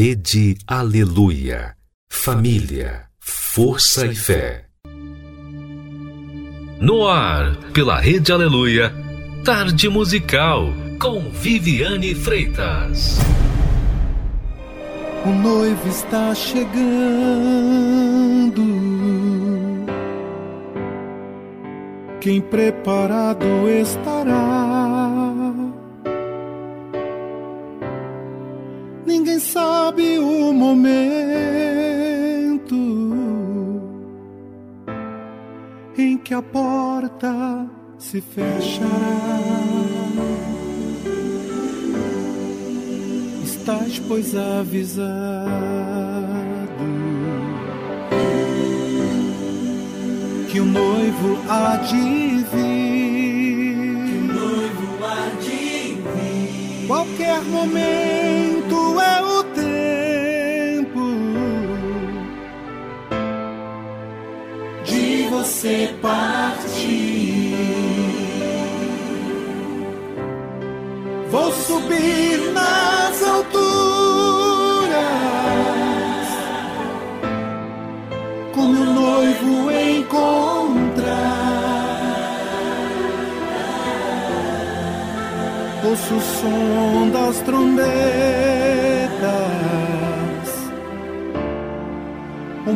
Rede Aleluia. Família, força e fé. No ar, pela Rede Aleluia, Tarde Musical, com Viviane Freitas. O noivo está chegando. Quem preparado estará? Ninguém sabe o momento em que a porta se fechará. Estás, pois, avisado que o noivo há de vir. Que o noivo há de vir. Qualquer momento é o você partir. Vou subir nas alturas com meu noivo encontrar. Ouço o som das trombetas,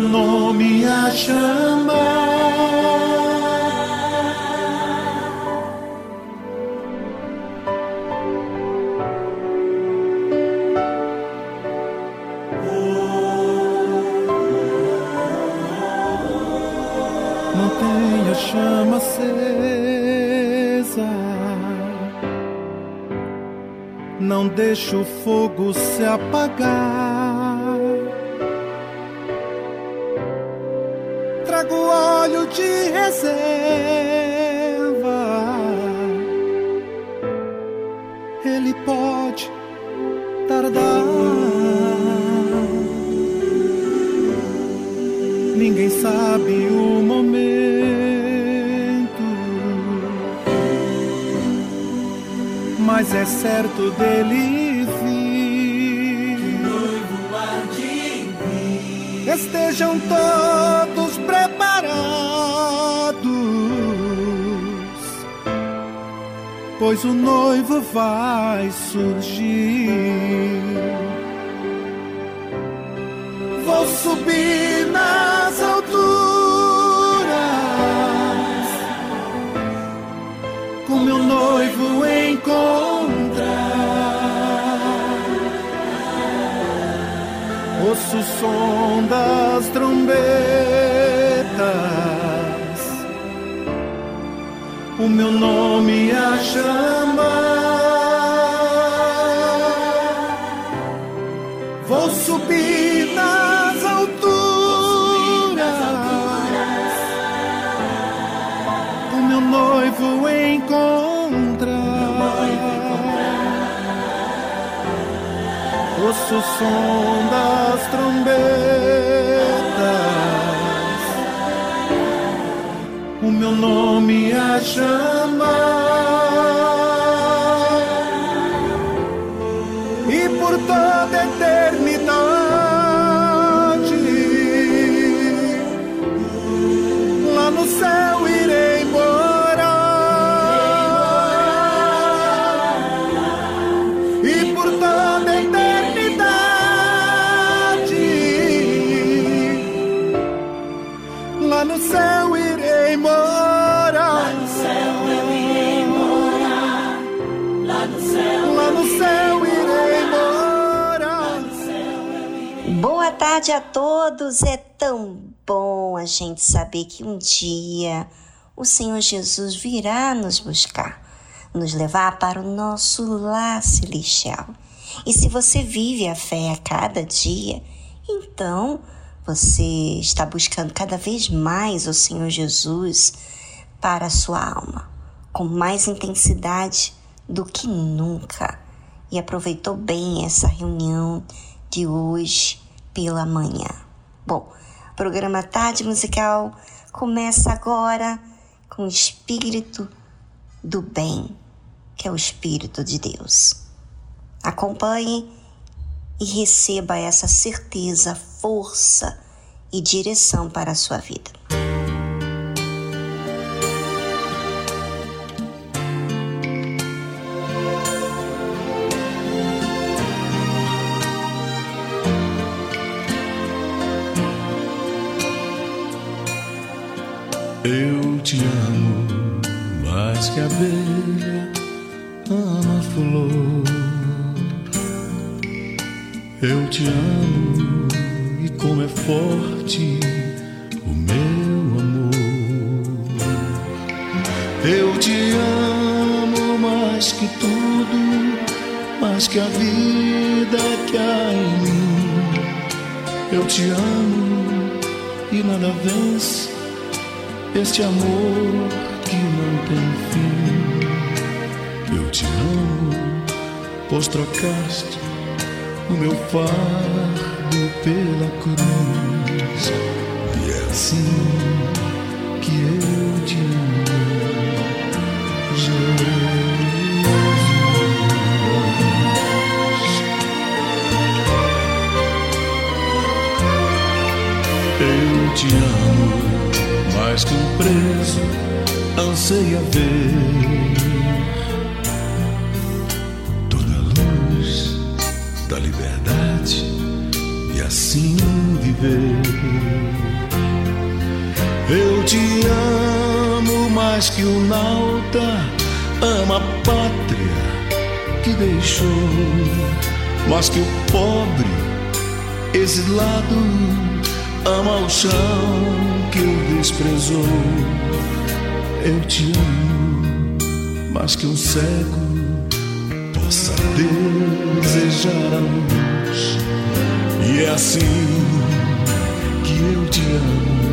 o meu nome a chamar. Mantenha a chama acesa. Não deixe o fogo se apagar. Reserva. Ele pode tardar. Ninguém sabe o momento mas é certo dele. Noivo vir. Estejam todos pois o noivo vai surgir. Vou subir nas alturas com meu noivo encontrar. Ouço o som das trombetas, meu nome a chamar. Vou subir nas alturas, o meu noivo encontrar. Ouço o som das trombetas, meu nome a chamar. E por tarde a todos. É tão bom a gente saber que um dia o Senhor Jesus virá nos buscar, nos levar para o nosso lar celestial. E se você vive a fé a cada dia, Então, você está buscando cada vez mais o Senhor Jesus para a sua alma, com mais intensidade do que nunca. E aproveitou bem essa reunião de hoje pela manhã. Bom, o programa Tarde Musical começa agora com o Espírito do Bem, que é o Espírito de Deus. Acompanhe e receba essa certeza, força e direção para a sua vida. Eu te amo mais que a abelha ama a flor. Eu te amo e como é forte o meu amor. Eu te amo mais que tudo, mais que a vida que há em mim. Eu te amo e nada vence este amor que não tem fim. Eu te amo, pois trocaste o meu fardo pela cruz. E é assim que eu te amo, Jesus. Eu te amo mais que um preso anseia ver toda a luz da liberdade e assim viver. Eu te amo mais que o nauta ama a pátria que deixou, mais que o pobre exilado ama o chão que o desprezou. Eu te amo mais que um cego possa desejar a luz. E é assim que eu te amo,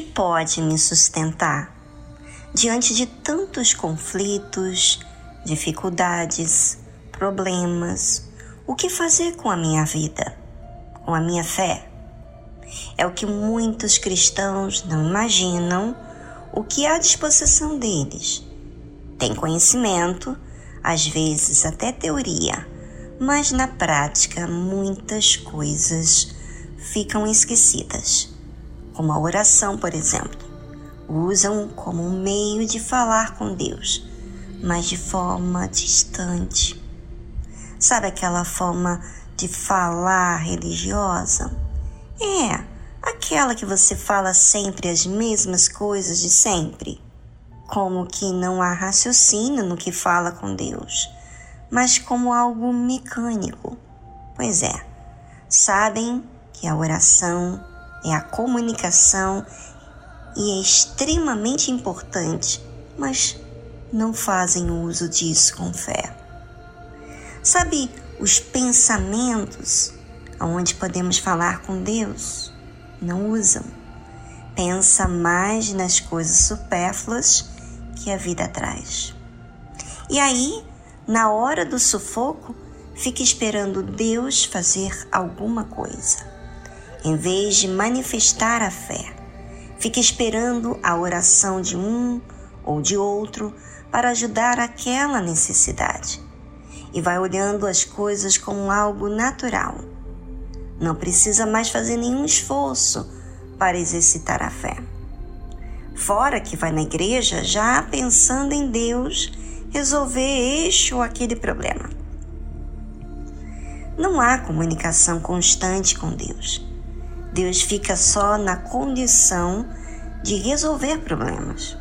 que pode me sustentar diante de tantos conflitos, dificuldades, problemas? O que fazer com a minha vida, com a minha fé? É o que muitos cristãos não imaginam o que há à disposição deles. Tem conhecimento, às vezes até teoria, mas na prática muitas coisas ficam esquecidas como a oração, por exemplo, usam como um meio de falar com Deus, mas de forma distante. Sabe aquela forma de falar religiosa? É, aquela que você fala sempre as mesmas coisas de sempre. Como que não há raciocínio no que fala com Deus, mas como algo mecânico. Pois é, sabem que a oração é a comunicação e é extremamente importante, mas não fazem uso disso com fé. Sabe os pensamentos onde podemos falar com Deus? Não usam. Pensa mais nas coisas supérfluas que a vida traz. E aí, na hora do sufoco, fica esperando Deus fazer alguma coisa em vez de manifestar a fé. Fica esperando a oração de um ou de outro para ajudar aquela necessidade e vai olhando as coisas como algo natural. Não precisa mais fazer nenhum esforço para exercitar a fé. fora que vai na igreja já pensando em Deus resolver este ou aquele problema. Não há comunicação constante com Deus. Deus fica só na condição de resolver problemas.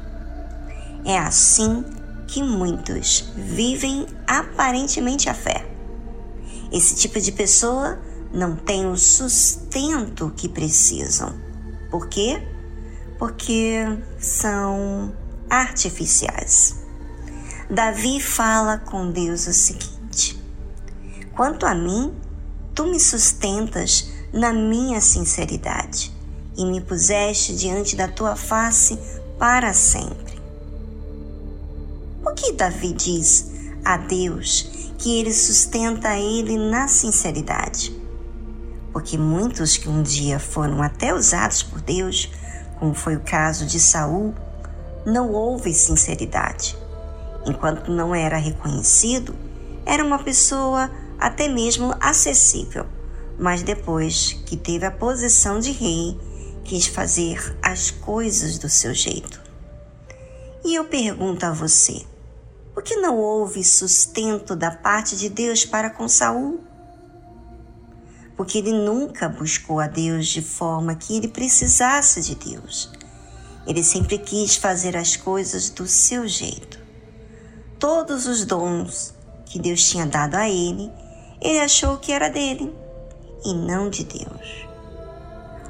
É assim que muitos vivem aparentemente a fé. Esse tipo de pessoa não tem o sustento que precisam. Por quê? Porque são artificiais. Davi fala com Deus o seguinte: Quanto a mim, tu me sustentas na minha sinceridade e me puseste diante da tua face para sempre. O que Davi diz a Deus que ele sustenta ele na sinceridade? Porque muitos que um dia foram até usados por Deus, como foi o caso de Saul, não houve sinceridade. Enquanto não era reconhecido, era uma pessoa até mesmo acessível, mas depois que teve a posição de rei, quis fazer as coisas do seu jeito. E eu pergunto a você, por que não houve sustento da parte de Deus para com Saul? Porque ele nunca buscou a Deus de forma que ele precisasse de Deus. Ele sempre quis fazer as coisas do seu jeito. Todos os dons que Deus tinha dado a ele, ele achou que era dele e não de Deus.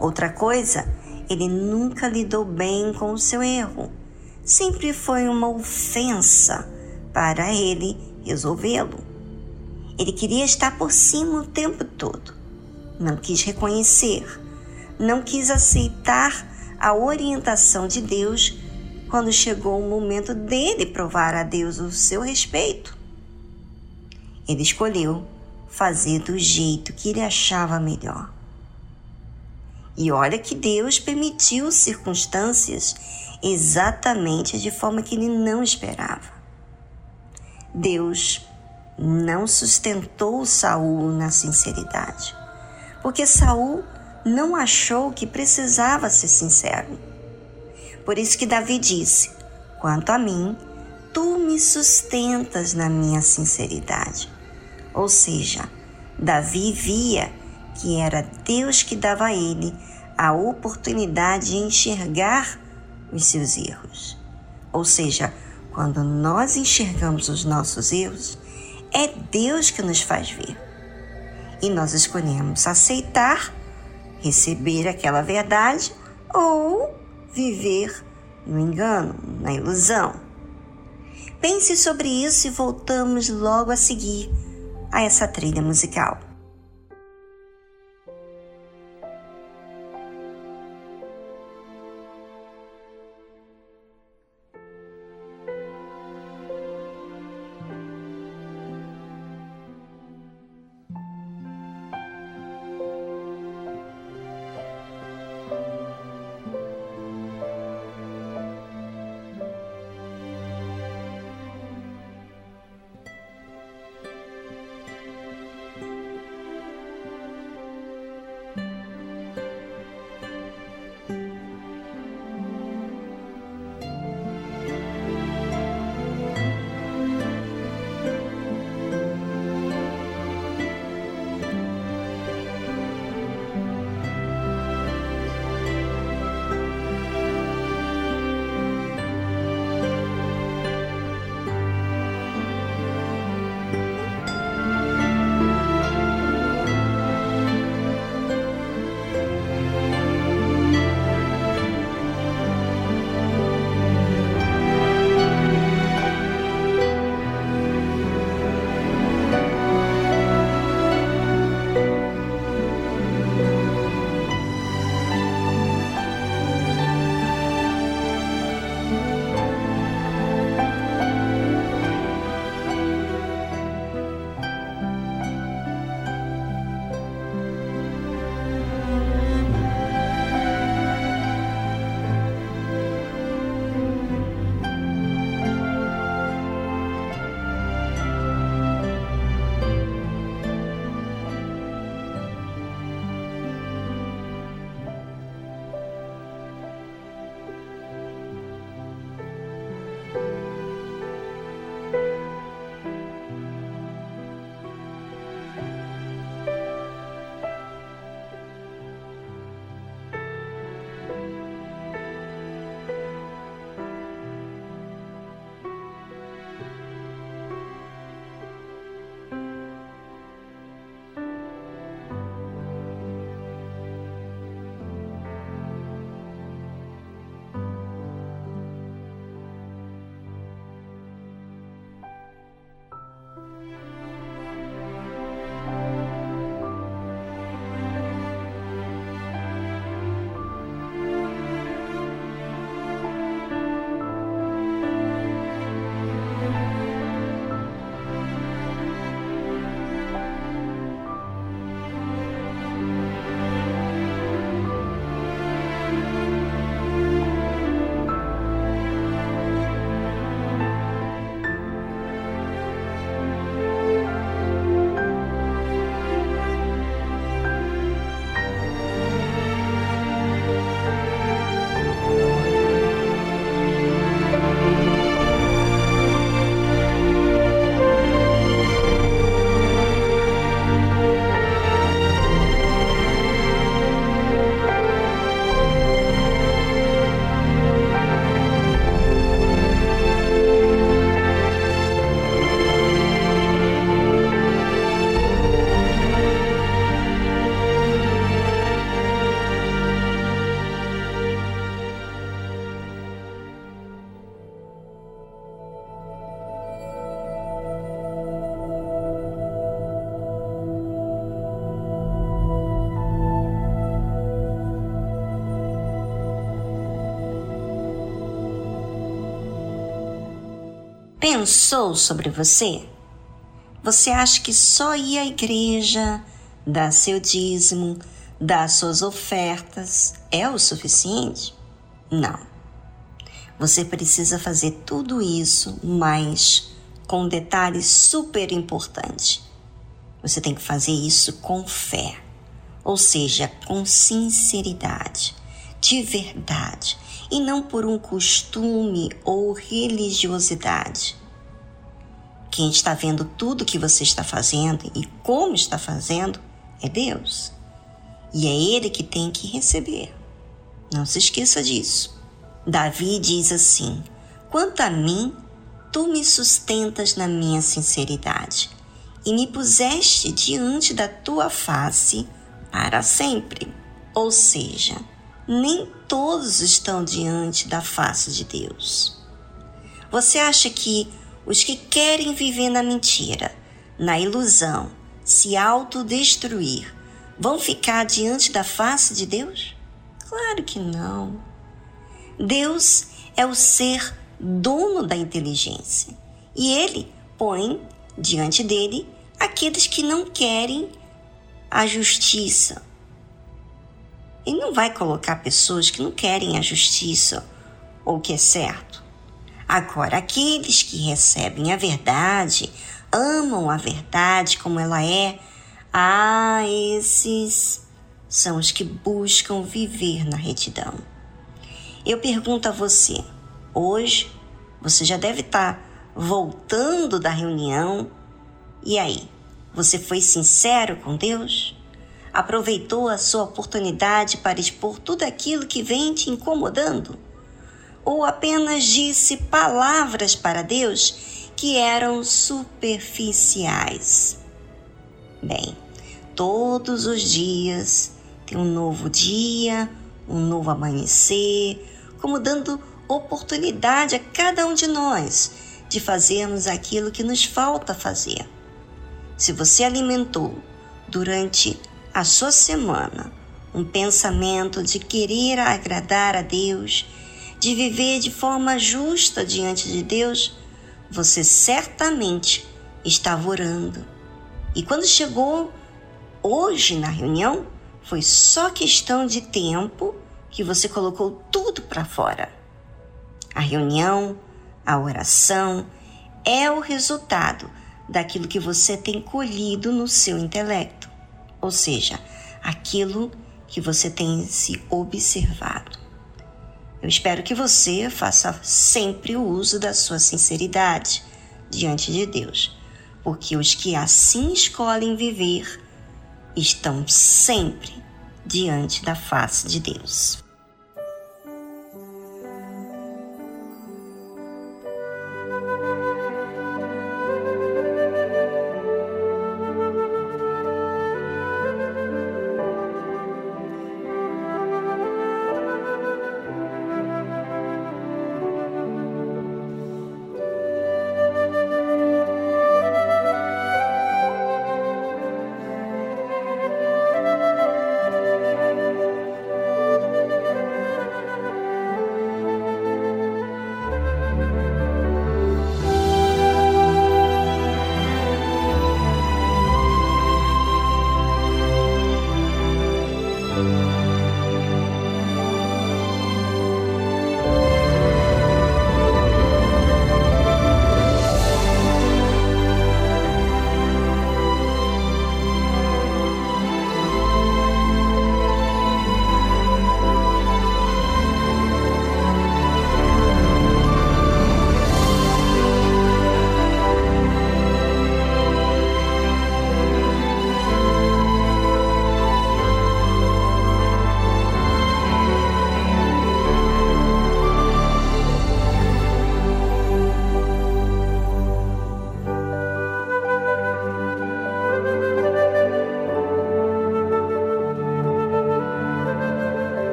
Outra coisa, ele nunca lidou bem com o seu erro. Sempre foi uma ofensa para ele resolvê-lo. Ele queria estar por cima o tempo todo. Não quis reconhecer, não quis aceitar a orientação de Deus quando chegou o momento dele provar a Deus o seu respeito. Ele escolheu fazer do jeito que ele achava melhor. E olha que Deus permitiu circunstâncias exatamente de forma que ele não esperava. Deus não sustentou Saul na sinceridade, porque Saul não achou que precisava ser sincero. Por isso que Davi disse: Quanto a mim, tu me sustentas na minha sinceridade. Ou seja, Davi via que era Deus que dava a ele a oportunidade de enxergar os seus erros. Ou seja, quando nós enxergamos os nossos erros, é Deus que nos faz ver. E nós escolhemos aceitar, receber aquela verdade ou viver no engano, na ilusão. Pense sobre isso e voltamos logo a seguir a essa trilha musical. Pensou sobre você? Você acha que só ir à igreja, dar seu dízimo, dar suas ofertas é o suficiente? Não. Você precisa fazer tudo isso, mas com um detalhe super importante. Você tem que fazer isso com fé, ou seja, com sinceridade, de verdade, e não por um costume ou religiosidade. Quem está vendo tudo que você está fazendo e como está fazendo é Deus. E é Ele que tem que receber. Não se esqueça disso. Davi diz assim: Quanto a mim, tu me sustentas na minha sinceridade e me puseste diante da tua face para sempre. Ou seja, nem todos estão diante da face de Deus. Você acha que os que querem viver na mentira, na ilusão, se autodestruir, vão ficar diante da face de Deus? Claro que não. Deus é o ser dono da inteligência e ele põe diante dele aqueles que não querem a justiça. Ele não vai colocar pessoas que não querem a justiça ou o que é certo. Agora, aqueles que recebem a verdade, amam a verdade como ela é, ah, esses são os que buscam viver na retidão. Eu pergunto a você, hoje você já deve estar voltando da reunião. E aí, você foi sincero com Deus? Aproveitou a sua oportunidade para expor tudo aquilo que vem te incomodando? Ou apenas disse palavras para Deus que eram superficiais. Bem, todos os dias tem um novo dia, um novo amanhecer, como dando oportunidade a cada um de nós de fazermos aquilo que nos falta fazer. Se você alimentou durante a sua semana um pensamento de querer agradar a Deus, de viver de forma justa diante de Deus, você certamente estava orando. E quando chegou hoje na reunião, foi só questão de tempo que você colocou tudo para fora. A reunião, a oração é o resultado daquilo que você tem colhido no seu intelecto, ou seja, aquilo que você tem se observado. Eu espero que você faça sempre o uso da sua sinceridade diante de Deus, porque os que assim escolhem viver estão sempre diante da face de Deus.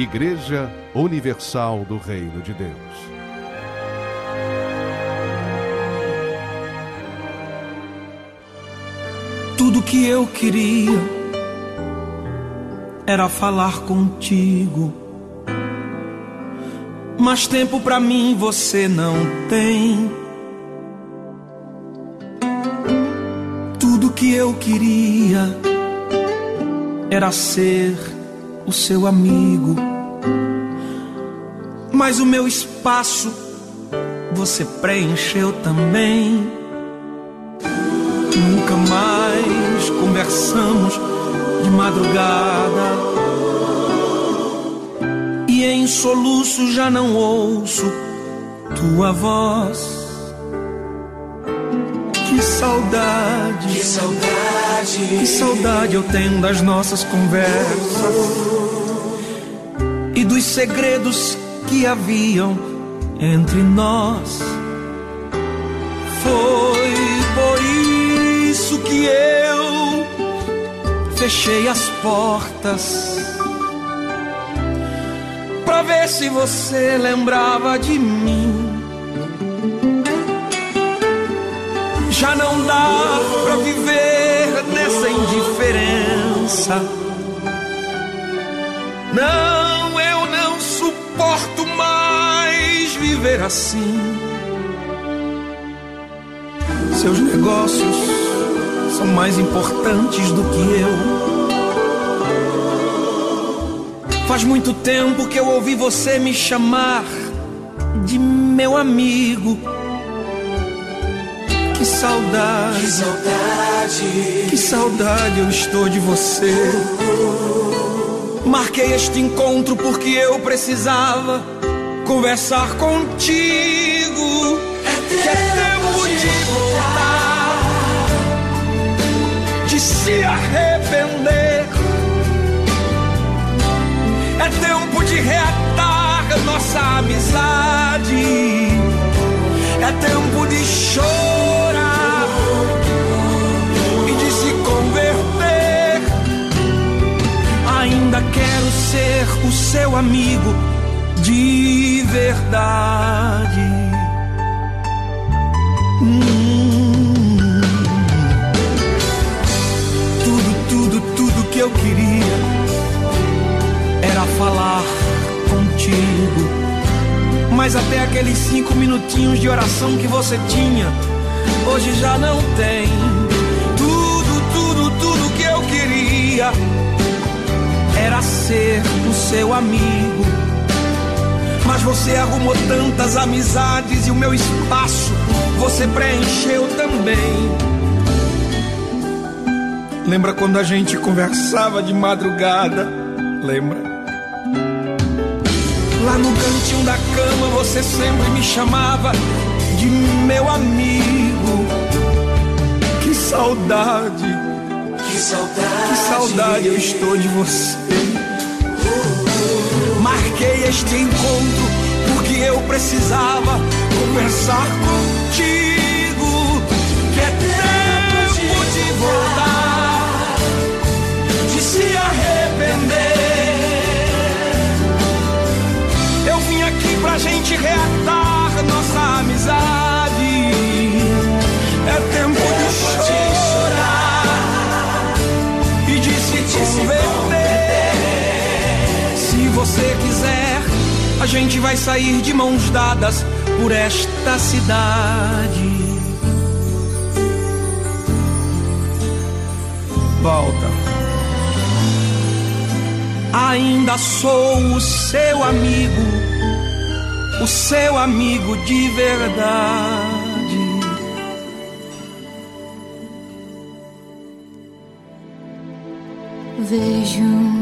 Igreja Universal do Reino de Deus. Tudo que eu queria era falar contigo. Mas tempo pra mim você não tem. Tudo que eu queria era ser o seu amigo. Mas o meu espaço você preencheu também. Nunca mais conversamos de madrugada. E em soluço já não ouço tua voz. Que saudade, Que saudade, que saudade eu tenho das nossas conversas dos segredos que haviam entre nós. Foi por isso que eu fechei as portas pra ver se você lembrava de mim. Já não dá pra viver nessa indiferença. Não, viver assim. Seus negócios são mais importantes do que eu. Faz muito tempo que eu ouvi você me chamar de meu amigo. Que saudade, que saudade, que saudade eu estou de você. Marquei este encontro porque eu precisava conversar contigo. Que é tempo de voltar, de se arrepender. É tempo de reatar nossa amizade. É tempo de chorar e de se converter. Ainda quero ser o seu amigo de verdade. Hum. Tudo, tudo, tudo que eu queria era falar contigo. Mas até aqueles cinco minutinhos de oração que você tinha, hoje já não tem. Tudo, tudo, tudo que eu queria era ser o seu amigo. Mas você arrumou tantas amizades e o meu espaço você preencheu também. Lembra quando a gente conversava de madrugada? Lembra? Lá no cantinho da cama você sempre me chamava de meu amigo. Que saudade, que saudade, que saudade eu estou de você. Marquei este encontro porque eu precisava conversar contigo. Que é tempo de voltar, de se arrepender. Eu vim aqui pra gente reatar nossa amizade. você quiser, a gente vai sair de mãos dadas por esta cidade. Volta. Ainda sou o seu amigo, o seu amigo de verdade. Vejo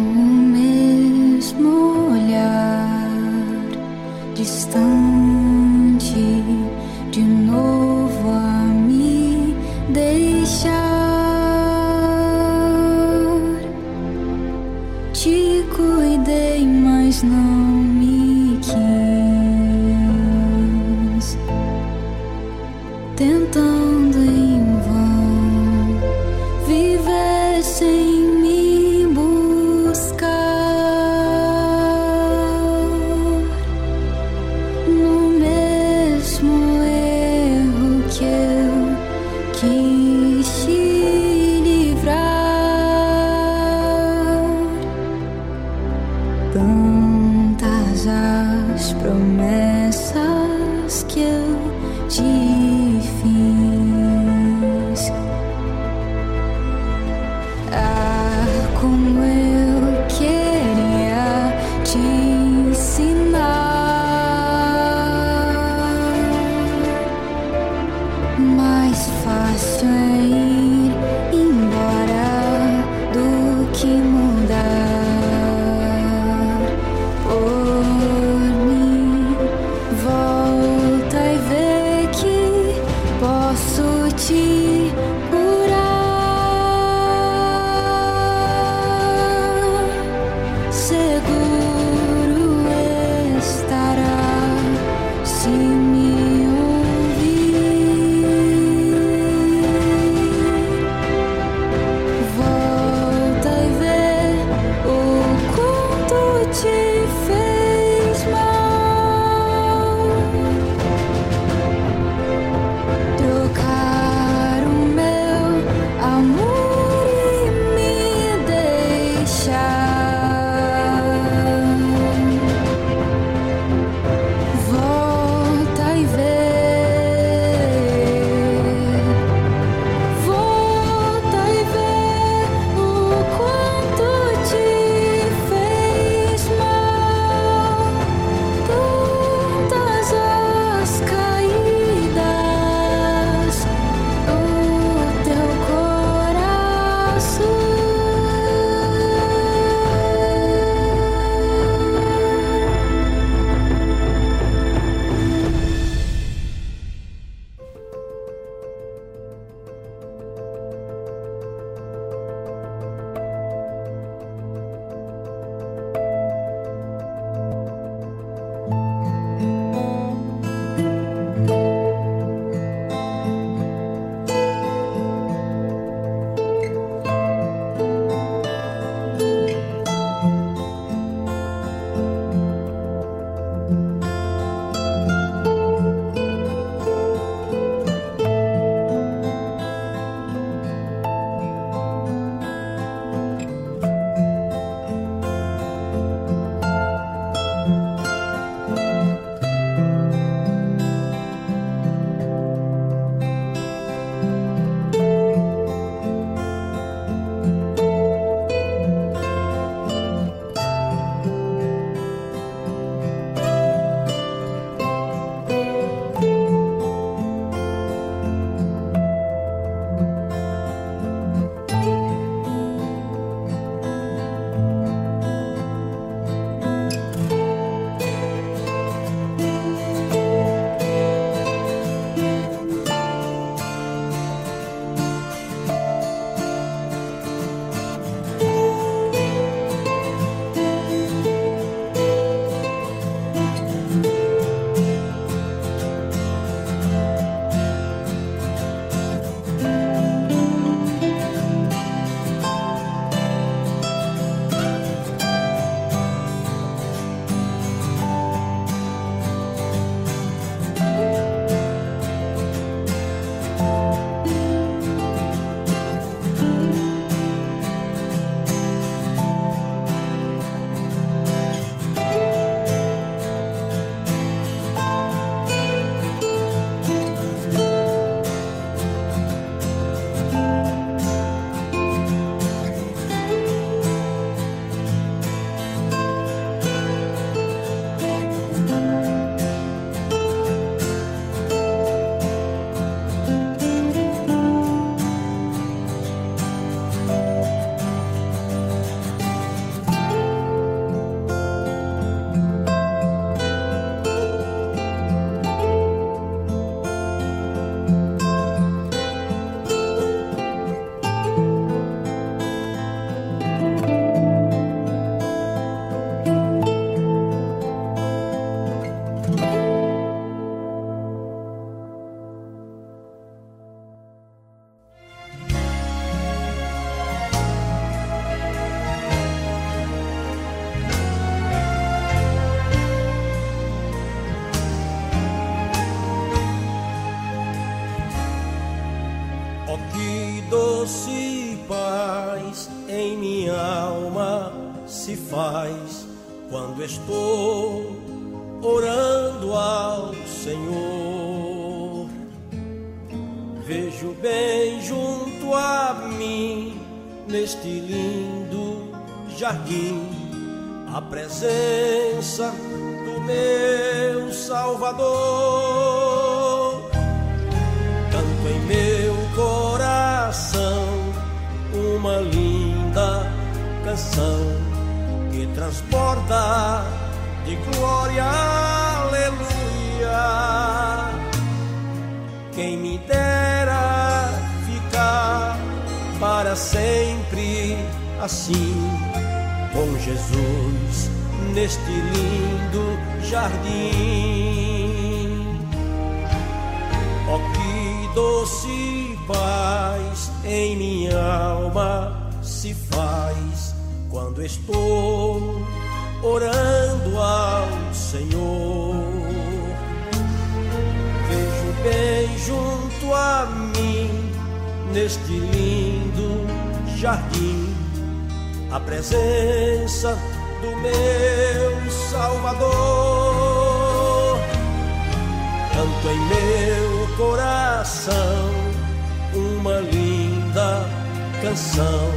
canção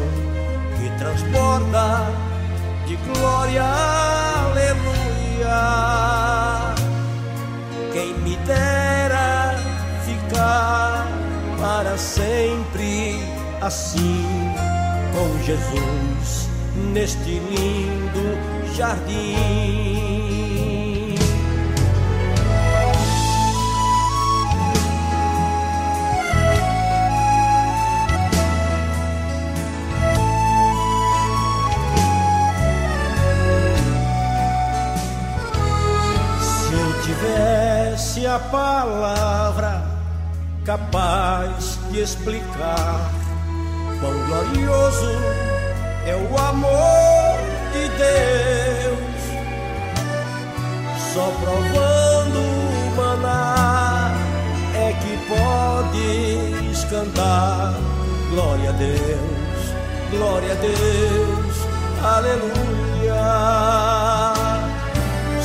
que transborda de glória, aleluia. Quem me dera ficar para sempre assim com Jesus neste lindo jardim. Palavra capaz de explicar quão glorioso é o amor de Deus. Só provando o maná é que podes cantar. Glória a Deus, glória a Deus, aleluia.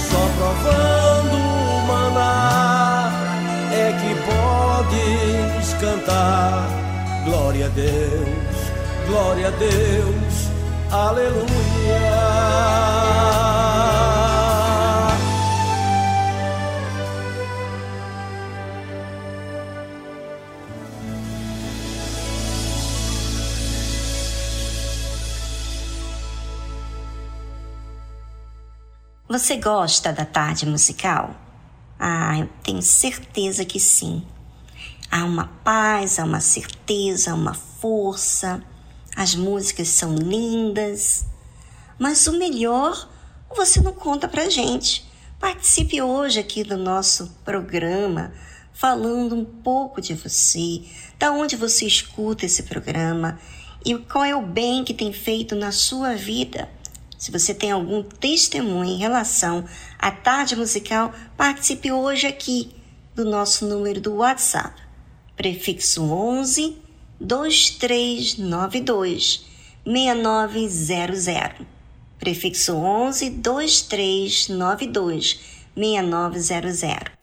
Só provando cantar. Glória a Deus, glória a Deus, aleluia. Você gosta da tarde musical? Ah, eu tenho certeza que sim. Há uma paz, há uma certeza, há uma força. As músicas são lindas. Mas o melhor você não conta pra gente. Participe hoje aqui do nosso programa, falando um pouco de você, da onde você escuta esse programa e qual é o bem que tem feito na sua vida. Se você tem algum testemunho em relação à tarde musical, participe hoje aqui do nosso número do WhatsApp, prefixo 11 2392 6900. Prefixo 11 2392 6900.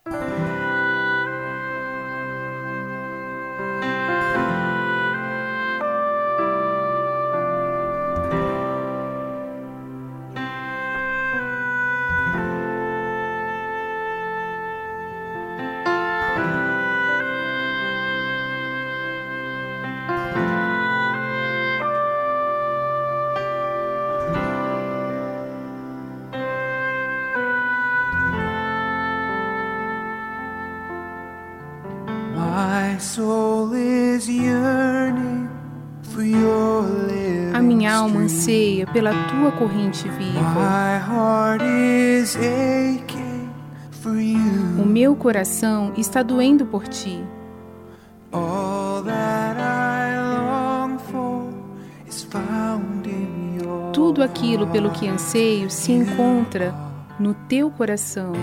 Pela tua corrente viva. O meu coração está doendo por ti. Tudo aquilo pelo que anseio se encontra no teu coração.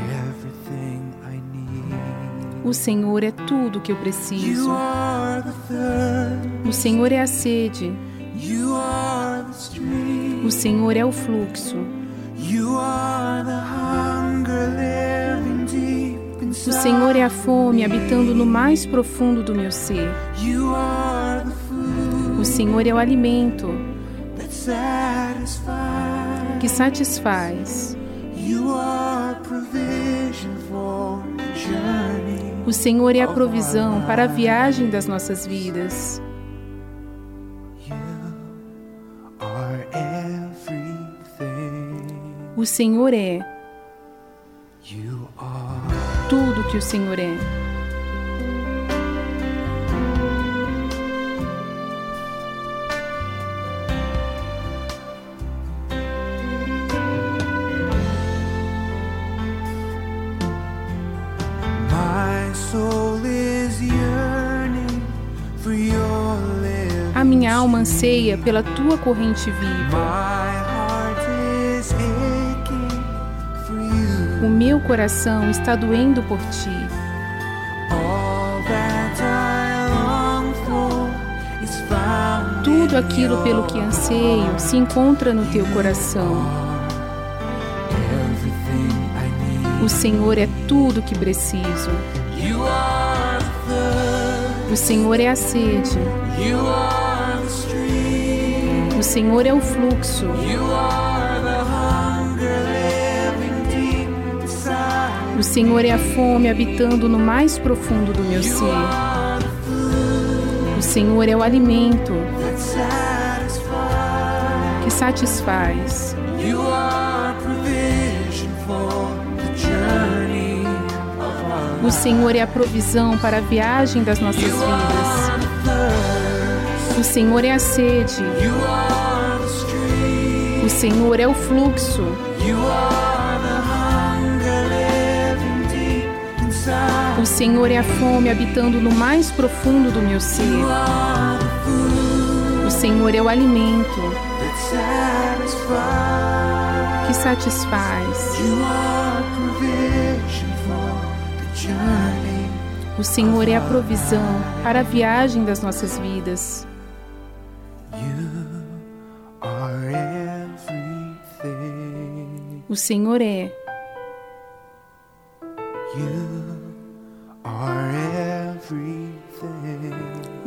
O Senhor é tudo que eu preciso. O Senhor é a sede. O Senhor é o fluxo. O. Senhor é a fome habitando no mais profundo do meu ser. O Senhor é o alimento que satisfaz. O Senhor é a provisão para a viagem das nossas vidas. O Senhor é tudo que o Senhor é. A minha alma anseia pela tua corrente viva. Meu coração está doendo por ti. Tudo aquilo pelo que anseio se encontra no teu coração. O Senhor é tudo que preciso. O Senhor é a sede. O Senhor é o fluxo. O Senhor é a fome habitando no mais profundo do meu ser. O Senhor é o alimento que satisfaz. O Senhor é a provisão para a viagem das nossas vidas. O Senhor é a sede. O Senhor é o fluxo. O Senhor é a fome habitando no mais profundo do meu ser. O Senhor é o alimento que satisfaz. O Senhor é a provisão para a viagem das nossas vidas. O Senhor é.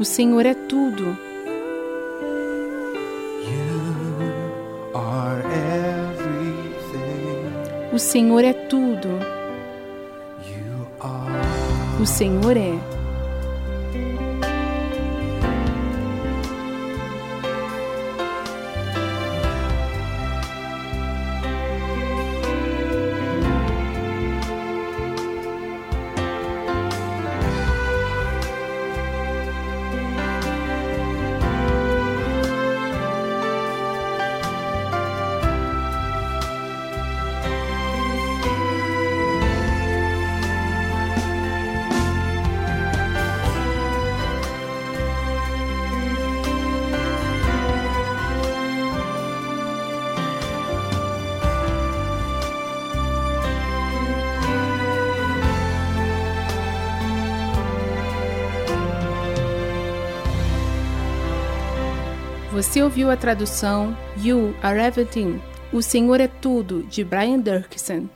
O Senhor é tudo. O Senhor é tudo. O Senhor é. Você ouviu a tradução You Are Everything. O Senhor é tudo de Brian Durkison.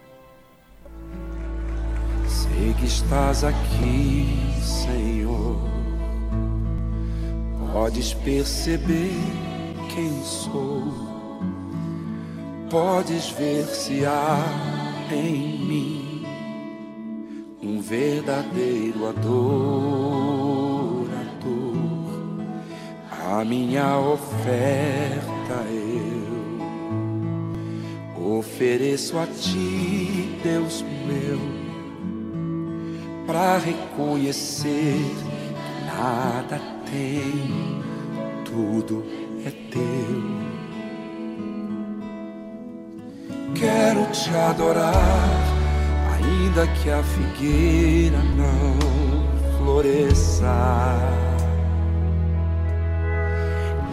Sei que estás aqui, Senhor. Podes perceber quem sou. Podes ver se há em mim um verdadeiro adorador. A minha oferta eu ofereço a ti, Deus meu para reconhecer que nada tem, tudo é teu. Quero te adorar, ainda que a figueira não floresça.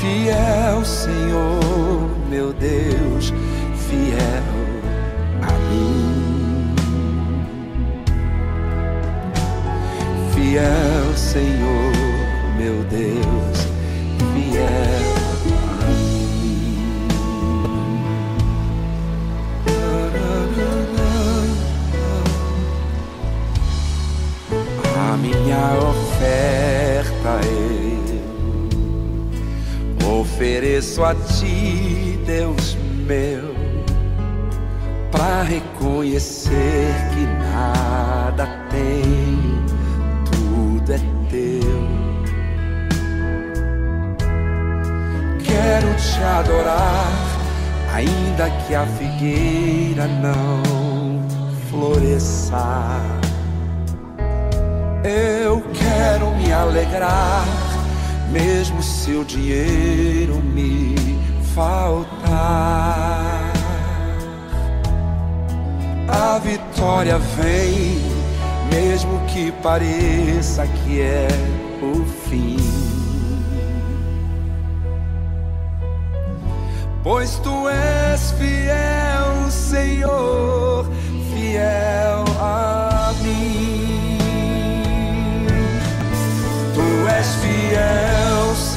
Fiel, Senhor, meu Deus, fiel a mim. Fiel, Senhor, meu Deus, fiel a minha oferta eu ofereço a ti, Deus meu, para reconhecer que nada tem, tudo é teu. Quero te adorar, ainda que a figueira não floresça. Eu quero me alegrar, mesmo se o dinheiro me faltar. A vitória vem, mesmo que pareça que é o fim. Pois tu és fiel, Senhor, fiel a mim. Tu és fiel,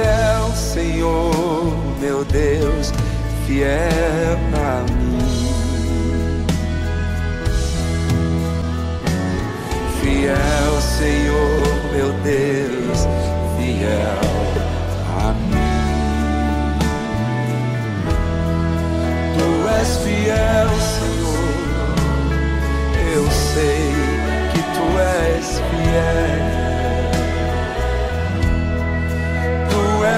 Fiel, Senhor, meu Deus, fiel a mim. Fiel, Senhor, meu Deus, fiel a mim. Tu és fiel, Senhor.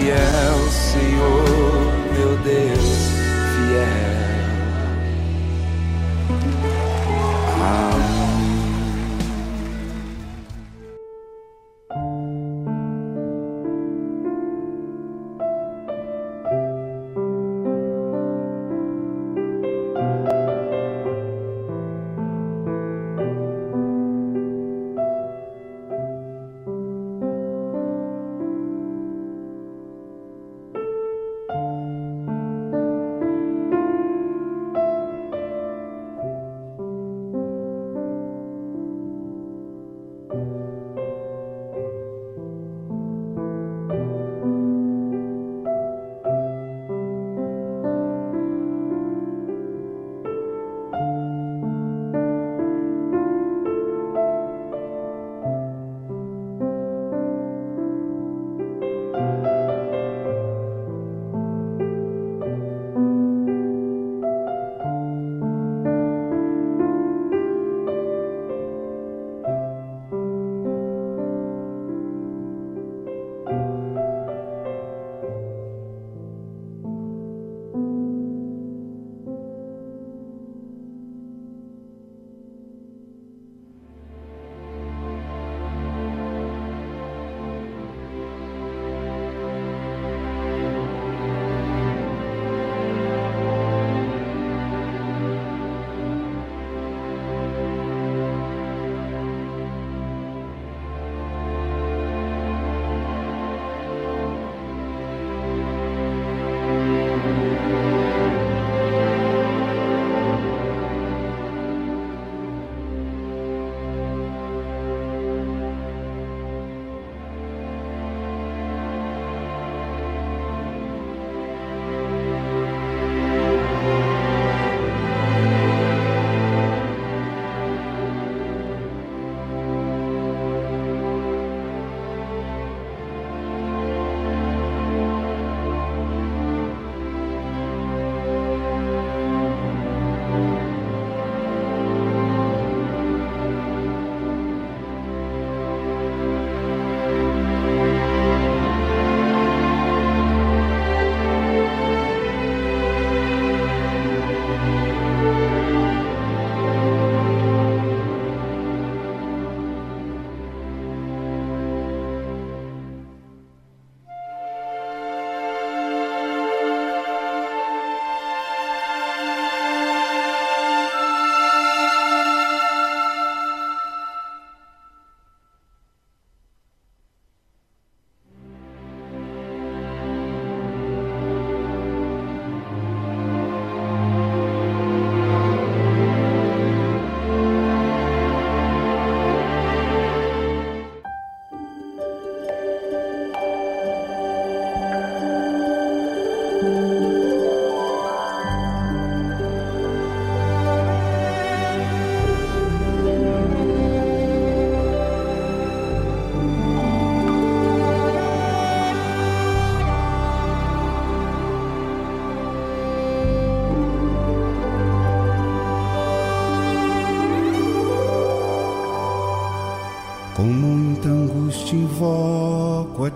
Fiel, Senhor, meu Deus,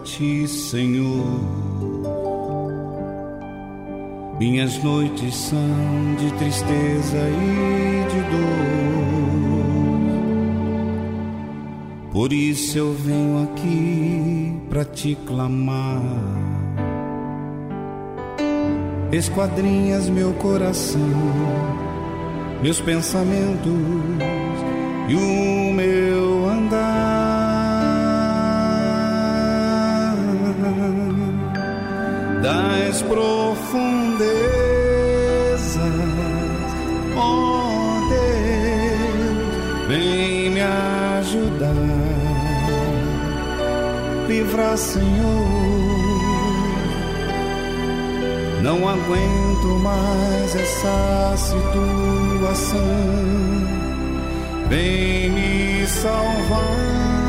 ti, Senhor. Minhas noites são de tristeza e de dor. Por isso eu venho aqui para te clamar. Esquadrinhas meu coração, meus pensamentos e o meu das profundezas, ó Deus, vem me ajudar, livrar, Senhor. Não aguento mais essa situação. Vem me salvar.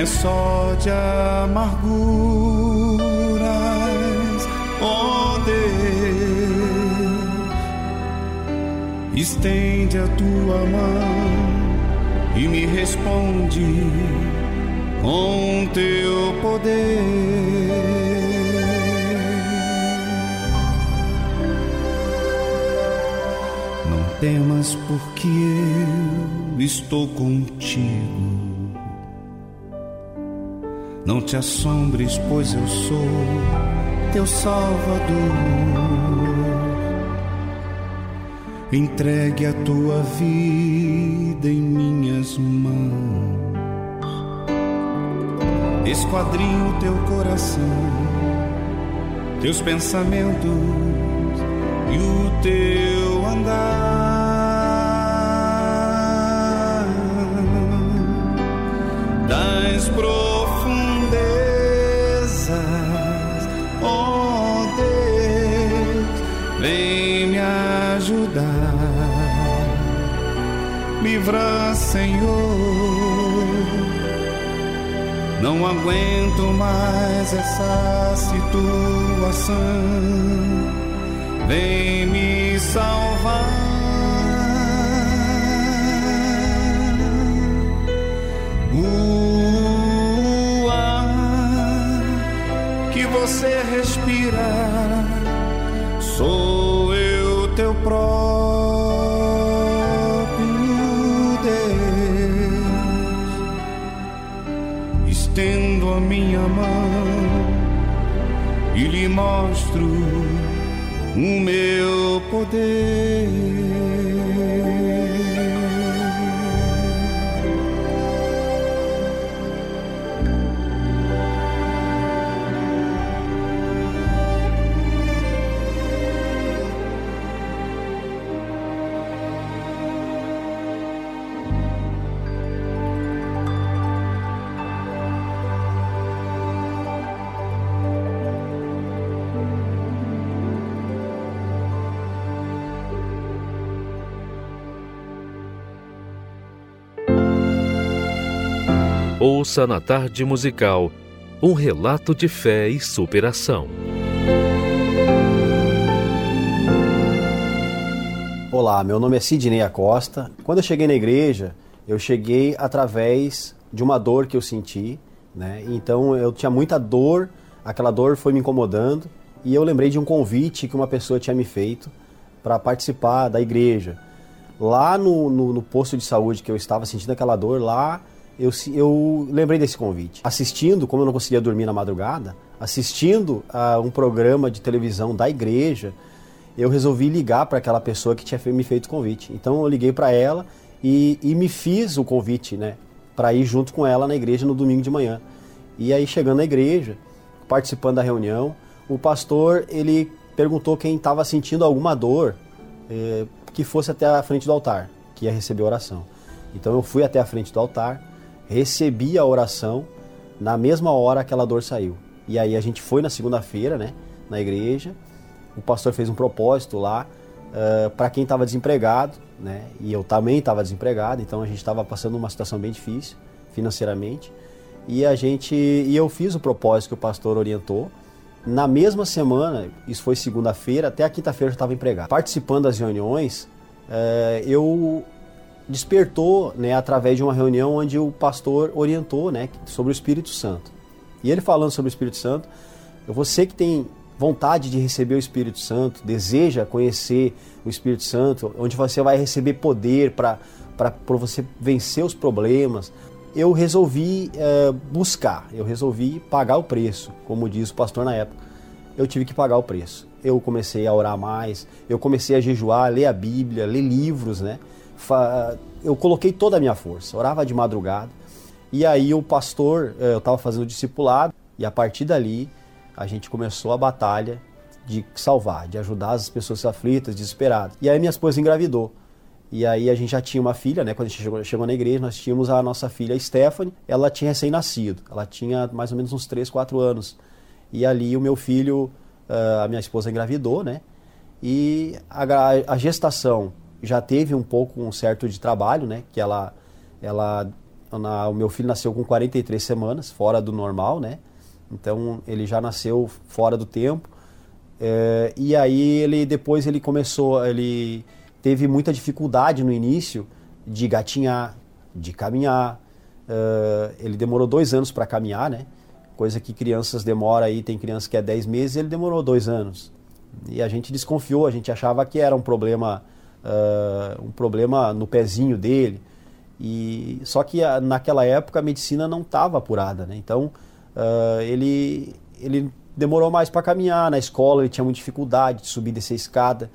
É só de amarguras. Oh Deus, estende a tua mão e me responde com teu poder. Temas, porque eu estou contigo. Te assombres, pois eu sou teu Salvador. Entregue a tua vida em minhas mãos esquadrinho teu coração, teus pensamentos e o teu andar das livra, Senhor não aguento mais essa situação. Vem me salvar. O ar que você respira, próprio Deus estendo a minha mão e lhe mostro o meu poder. Ouça na tarde musical um relato de fé e superação. Olá, meu nome é Sidney Acosta. Quando eu cheguei na igreja, eu cheguei através de uma dor que eu senti, né? Então eu tinha muita dor, aquela dor foi me incomodando e eu lembrei de um convite que uma pessoa tinha me feito para participar da igreja. Lá no, no, no posto de saúde que eu estava sentindo aquela dor, lá eu, eu lembrei desse convite. Assistindo, como eu não conseguia dormir na madrugada, assistindo a um programa de televisão da igreja, eu resolvi ligar para aquela pessoa que tinha me feito o convite. Então eu liguei para ela e, e, me fiz o convite, né, para ir junto com ela na igreja no domingo de manhã. E aí chegando na igreja, participando da reunião, o pastor ele perguntou quem estava sentindo alguma dor eh, que fosse até a frente do altar, que ia receber oração. Então eu fui até a frente do altar, recebi a oração, na mesma hora aquela dor saiu. E aí a gente foi na segunda-feira, né, na igreja, o pastor fez um propósito lá uh, para quem estava desempregado, né, e eu também estava desempregado, então a gente estava passando uma situação bem difícil financeiramente. E a gente e eu fiz o propósito que o pastor orientou. Na mesma semana, isso foi segunda-feira, até a quinta-feira eu estava empregado. Participando das reuniões, é, eu despertou né, através de uma reunião onde o pastor orientou né, sobre o Espírito Santo. E ele falando sobre o Espírito Santo, você que tem vontade de receber o Espírito Santo, deseja conhecer o Espírito Santo, onde você vai receber poder para você vencer os problemas, eu resolvi é, buscar, eu resolvi pagar o preço, como diz o pastor na época. Eu tive que pagar o preço. Eu comecei a orar mais, eu comecei a jejuar, ler a Bíblia, ler livros, né? Eu coloquei toda a minha força, orava de madrugada. E aí o pastor, é, eu estava fazendo discipulado, e a partir dali a gente começou a batalha de salvar, de ajudar as pessoas aflitas, desesperadas. E aí minha esposa engravidou. E aí a gente já tinha uma filha, né? Quando a gente chegou, chegou na igreja, nós tínhamos a nossa filha Stephanie. Ela tinha recém-nascido. Ela tinha mais ou menos uns 3, 4 anos. E ali o meu filho, ah, a minha esposa engravidou, né? E a, a gestação já teve um pouco um certo de trabalho, né? Que ela, ela, na, o meu filho nasceu com 43 semanas, fora do normal, né? Então ele já nasceu fora do tempo. É, e aí ele depois ele começou, ele teve muita dificuldade no início de gatinhar, de caminhar. Uh, ele demorou dois anos para caminhar, né? Coisa que crianças demoram aí, tem criança que é 10 meses, ele demorou dois anos. E a gente desconfiou, a gente achava que era um problema, uh, um problema no pezinho dele. E só que a, naquela época a medicina não estava apurada, né? Então uh, ele ele demorou mais para caminhar na escola, ele tinha muita dificuldade de subir dessa escada.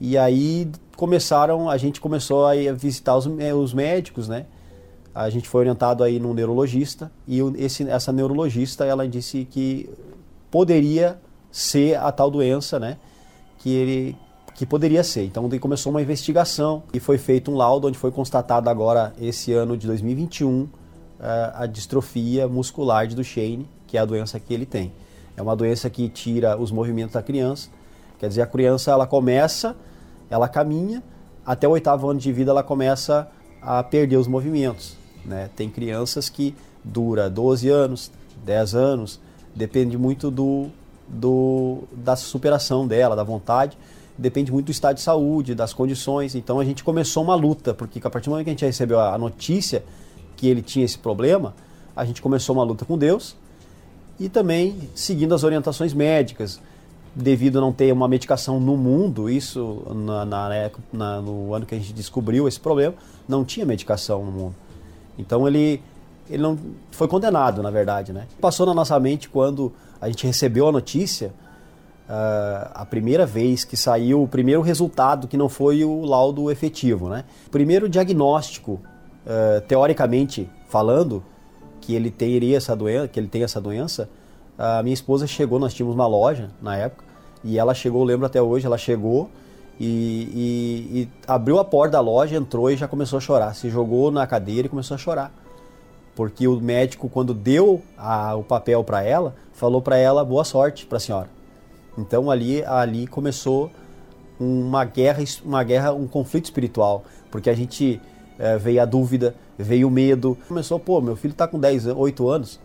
E aí começaram, a gente começou a visitar os, os médicos, né? A gente foi orientado aí num neurologista e esse, essa neurologista ela disse que poderia ser a tal doença, né? Que ele que poderia ser. Então começou uma investigação e foi feito um laudo onde foi constatado agora esse ano de 2021 eh, a distrofia muscular de Duchenne, que é a doença que ele tem. É uma doença que tira os movimentos da criança. Quer dizer, a criança ela começa ela caminha, até o oitavo ano de vida ela começa a perder os movimentos. Né? Tem crianças que dura 12 anos, 10 anos, depende muito do, do, da superação dela, da vontade, depende muito do estado de saúde, das condições. Então a gente começou uma luta, porque a partir do momento que a gente recebeu a notícia que ele tinha esse problema, a gente começou uma luta com Deus e também seguindo as orientações médicas devido a não ter uma medicação no mundo, isso na, na, na, no ano que a gente descobriu esse problema, não tinha medicação no mundo. Então ele, ele não foi condenado, na verdade. Né? Passou na nossa mente quando a gente recebeu a notícia, uh, a primeira vez que saiu o primeiro resultado, que não foi o laudo efetivo. Né? Primeiro diagnóstico, uh, teoricamente falando, que ele teria essa doença, que ele tem essa doença, a minha esposa chegou, nós tínhamos uma loja na época, e ela chegou, lembro até hoje, ela chegou e, e, e, abriu a porta da loja, entrou e já começou a chorar. Se jogou na cadeira e começou a chorar. Porque o médico, quando deu a, o papel para ela, falou para ela boa sorte para a senhora. Então ali, ali começou uma guerra, uma guerra, um conflito espiritual, porque a gente é, veio a dúvida, veio o medo. Começou, pô, meu filho está com 10, 8 anos,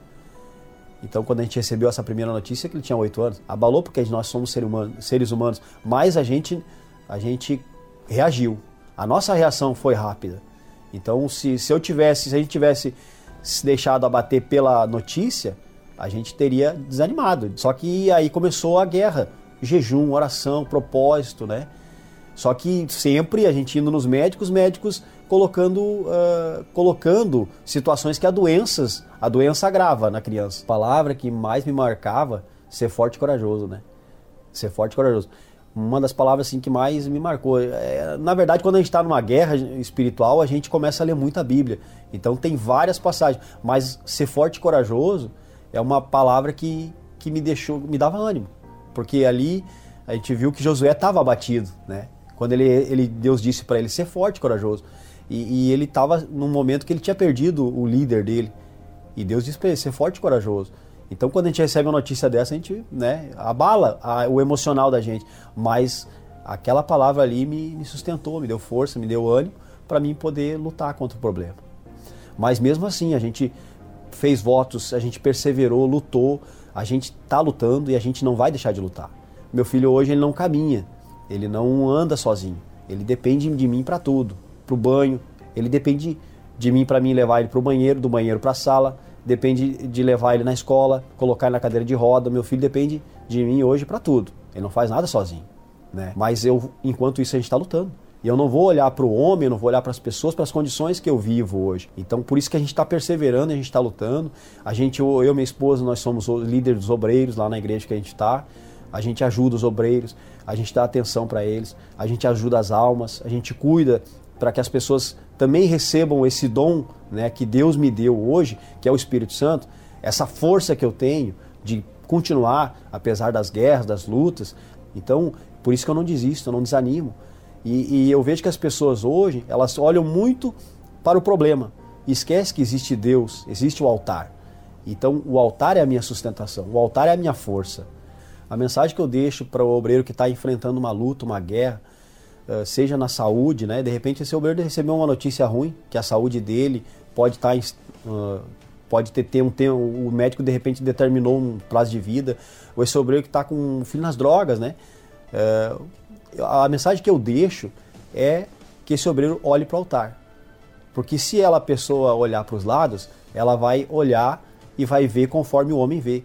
então, quando a gente recebeu essa primeira notícia, que ele tinha oito anos, abalou porque nós somos seres humanos, seres humanos, mas a gente, a gente reagiu. A nossa reação foi rápida. Então, se, se eu tivesse, se a gente tivesse se deixado abater pela notícia, a gente teria desanimado. Só que aí começou a guerra, jejum, oração, propósito, né? Só que sempre a gente indo nos médicos, médicos colocando, uh, colocando situações que a doenças, a doença agrava na criança. A palavra que mais me marcava, ser forte e corajoso, né? Ser forte e corajoso. Uma das palavras assim que mais me marcou. É, na verdade, quando a gente está numa guerra espiritual, a gente começa a ler muita Bíblia. Então tem várias passagens. Mas ser forte e corajoso é uma palavra que, que me deixou, me dava ânimo. Porque ali a gente viu que Josué estava abatido, né? Quando ele, ele Deus disse para ele ser forte corajoso. E, e ele estava num momento que ele tinha perdido o líder dele. E Deus disse para ele ser forte corajoso. Então, quando a gente recebe uma notícia dessa, a gente né, abala a, o emocional da gente. Mas aquela palavra ali me, me sustentou, me deu força, me deu ânimo para mim poder lutar contra o problema. Mas mesmo assim, a gente fez votos, a gente perseverou, lutou, a gente está lutando e a gente não vai deixar de lutar. Meu filho hoje ele não caminha, ele não anda sozinho, ele depende de mim para tudo, para o banho, ele depende de mim para mim levar ele para o banheiro, do banheiro para a sala, depende de levar ele na escola, colocar ele na cadeira de roda. Meu filho depende de mim hoje para tudo. Ele não faz nada sozinho, né? Mas eu, enquanto isso, a gente está lutando. E eu não vou olhar para o homem, eu não vou olhar para as pessoas, para as condições que eu vivo hoje. Então, por isso que a gente está perseverando, a gente está lutando. A gente, eu e minha esposa, nós somos líderes dos obreiros lá na igreja que a gente está. A gente ajuda os obreiros, a gente dá atenção para eles, a gente ajuda as almas, a gente cuida para que as pessoas também recebam esse dom né, que Deus me deu hoje, que é o Espírito Santo, essa força que eu tenho de continuar, apesar das guerras, das lutas. Então, por isso que eu não desisto, eu não desanimo. E, e eu vejo que as pessoas hoje, elas olham muito para o problema esquece que existe Deus, existe o altar. Então, o altar é a minha sustentação, o altar é a minha força. A mensagem que eu deixo para o obreiro que está enfrentando uma luta, uma guerra, eh, seja na saúde, né? De repente esse obreiro recebeu uma notícia ruim, que a saúde dele pode estar tá pode ter, ter um tempo, o médico de repente determinou um prazo de vida, ou esse obreiro que está com um filho nas drogas, né? Uh, a mensagem que eu deixo é que esse obreiro olhe para o altar. Porque se ela, a pessoa olhar para os lados, ela vai olhar e vai ver conforme o homem vê.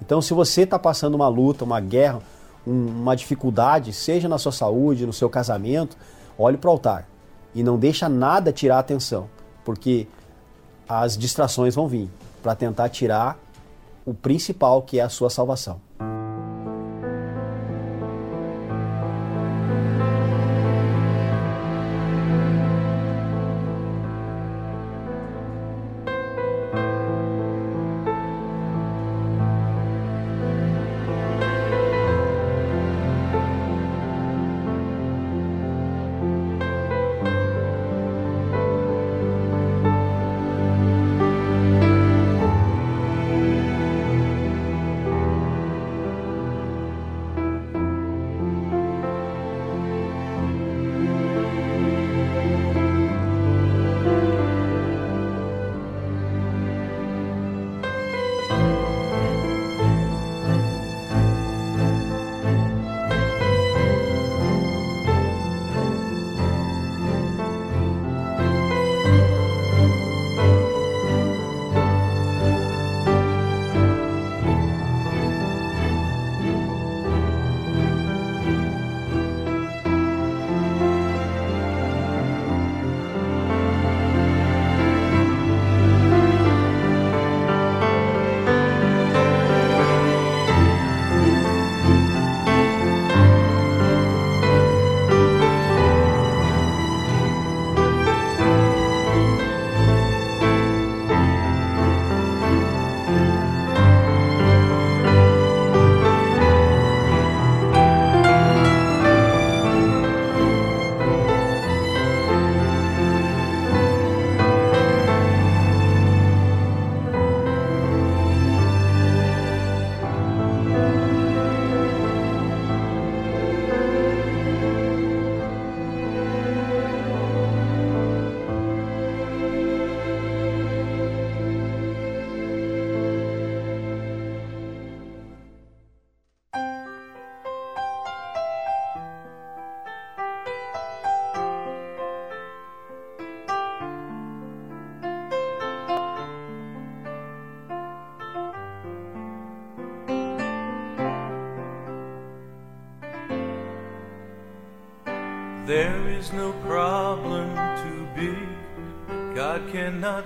Então, se você está passando uma luta, uma guerra, um, uma dificuldade, seja na sua saúde, no seu casamento, olhe para o altar e não deixa nada tirar a atenção, porque as distrações vão vir para tentar tirar o principal que é a sua salvação.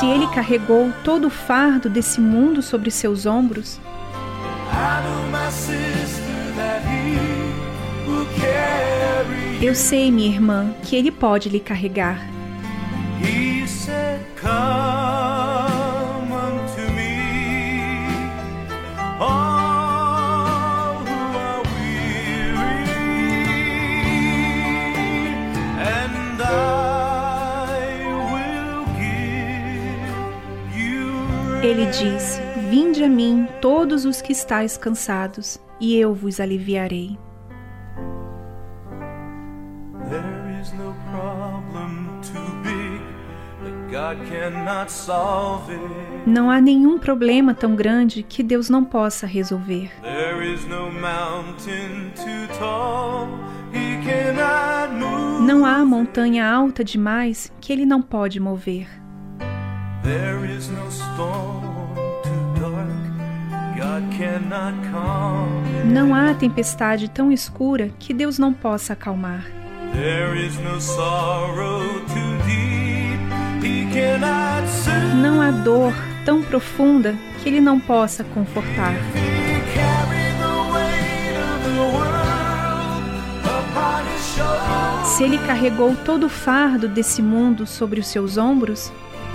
Se ele carregou todo o fardo desse mundo sobre seus ombros, eu sei, minha irmã, que ele pode lhe carregar. He said, Come Ele diz: Vinde a mim, todos os que estáis cansados, e eu vos aliviarei. There is no problem too big that God cannot solve it. Não há nenhum problema tão grande que Deus não possa resolver. Não há montanha alta demais que ele não pode mover. There is no storm too dark God cannot calm. Não há tempestade tão escura que Deus não possa acalmar. There is no sorrow too deep he cannot soothe. Não há dor tão profunda que ele não possa confortar. Se ele carregou todo o fardo desse mundo sobre os seus ombros,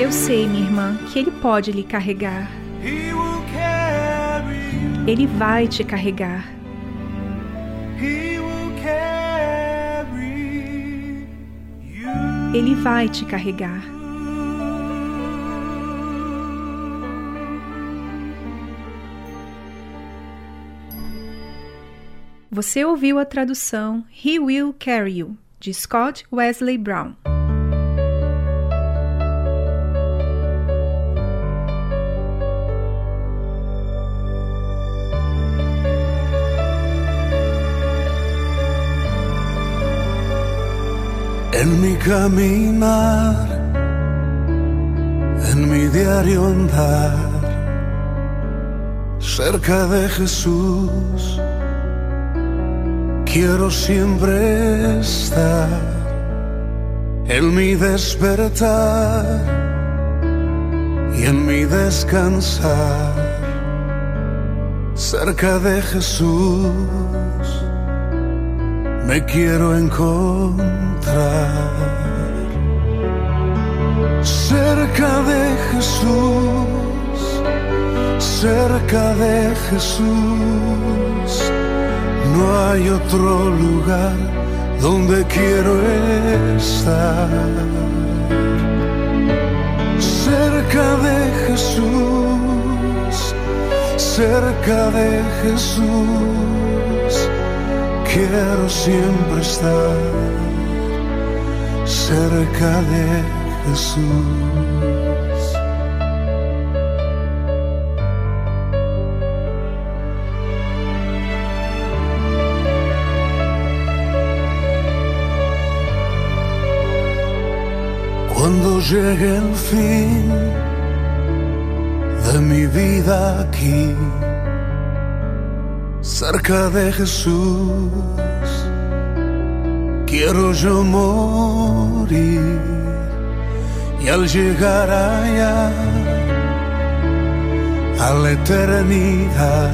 eu sei, minha irmã, que ele pode lhe carregar. Ele vai te carregar. Ele vai te carregar. Você ouviu a tradução He Will Carry You, de Scott Wesley Brown. En mi caminar, en mi diario andar, cerca de Jesús, quiero siempre estar. En mi despertar y en mi descansar, cerca de Jesús me quiero encontrar cerca de Jesús, cerca de Jesús. No hay otro lugar donde quiero estar. Cerca de Jesús, cerca de Jesús quiero siempre estar cerca de Jesús. Cuando llegue el fin de mi vida aquí, cerca de Jesús, quiero yo morir. Y al llegar allá, a la eternidad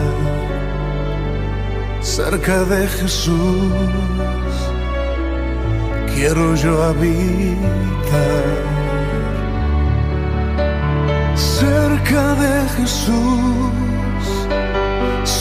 cerca de Jesús quiero yo habitar cerca de Jesús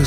A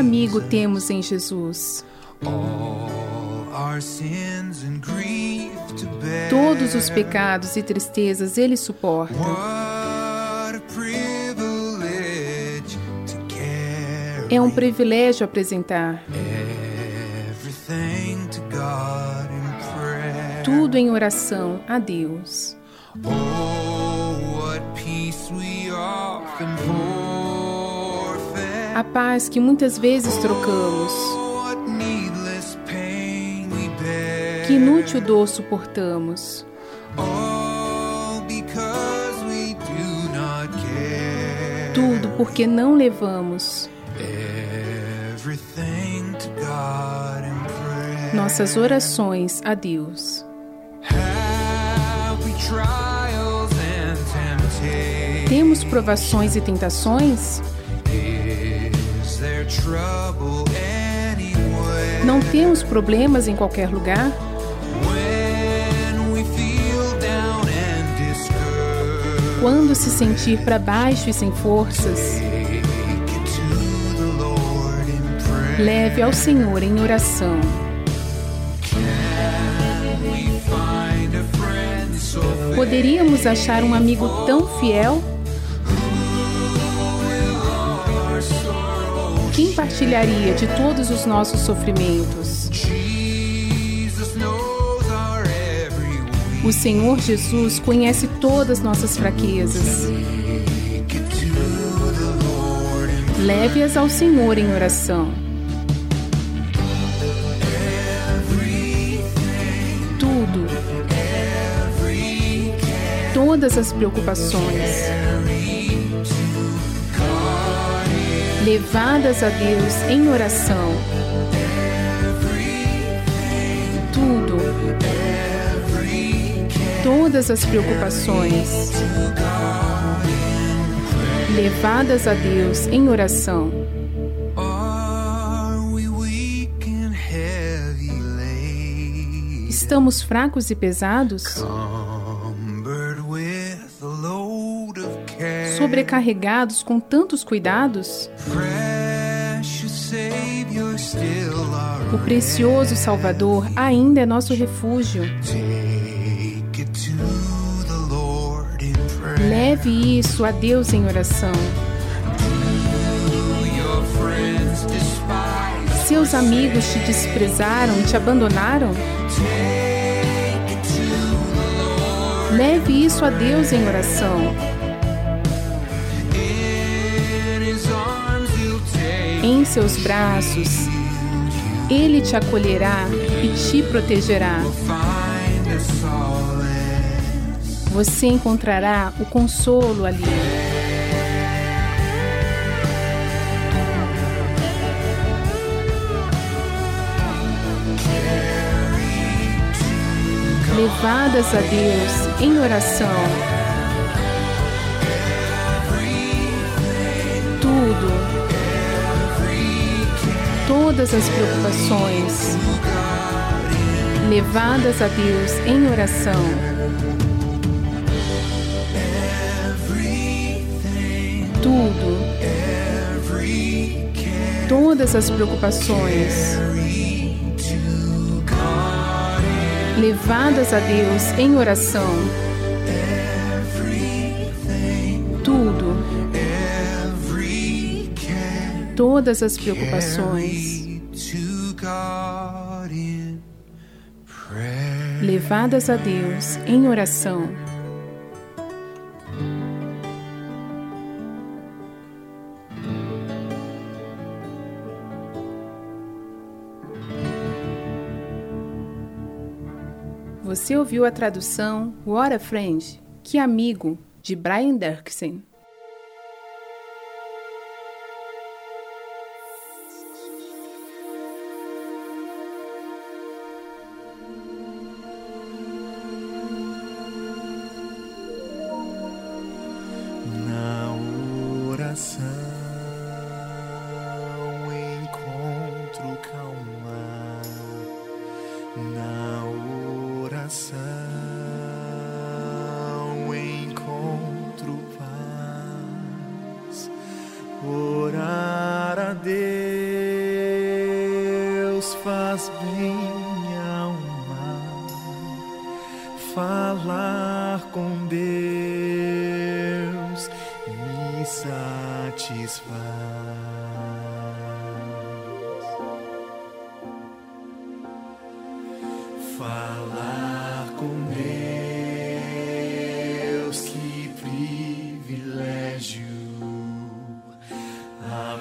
Amigo temos em Jesus? Todos os pecados e tristezas ele suporta. É um privilégio apresentar tudo em oração a Deus. A paz que muitas vezes trocamos. Que inútil dor suportamos. Tudo porque não levamos nossas orações a Deus. Temos provações e tentações? Não temos problemas em qualquer lugar? Quando se sentir para baixo e sem forças, leve ao Senhor em oração. Poderíamos achar um amigo tão fiel? Quem partilharia de todos os nossos sofrimentos? O Senhor Jesus conhece todas nossas fraquezas. Leve-as ao Senhor em oração. Tudo, todas as preocupações, levadas a Deus em oração. Tudo, todas as preocupações, levadas a Deus em oração. Estamos fracos e pesados, sobrecarregados com tantos cuidados. O precioso Salvador ainda é nosso refúgio. Leve isso a Deus em oração. Seus amigos te desprezaram e te abandonaram? Leve isso a Deus em oração. Seus braços, Ele te acolherá e te protegerá. Você encontrará o consolo ali. Levadas a Deus em oração. Tudo, todas as preocupações, levadas a Deus em oração. tudo, todas as preocupações, levadas a Deus em oração, todas as preocupações, levadas a Deus em oração. Você ouviu a tradução What a Friend, Que Amigo, de Brian Dirksen.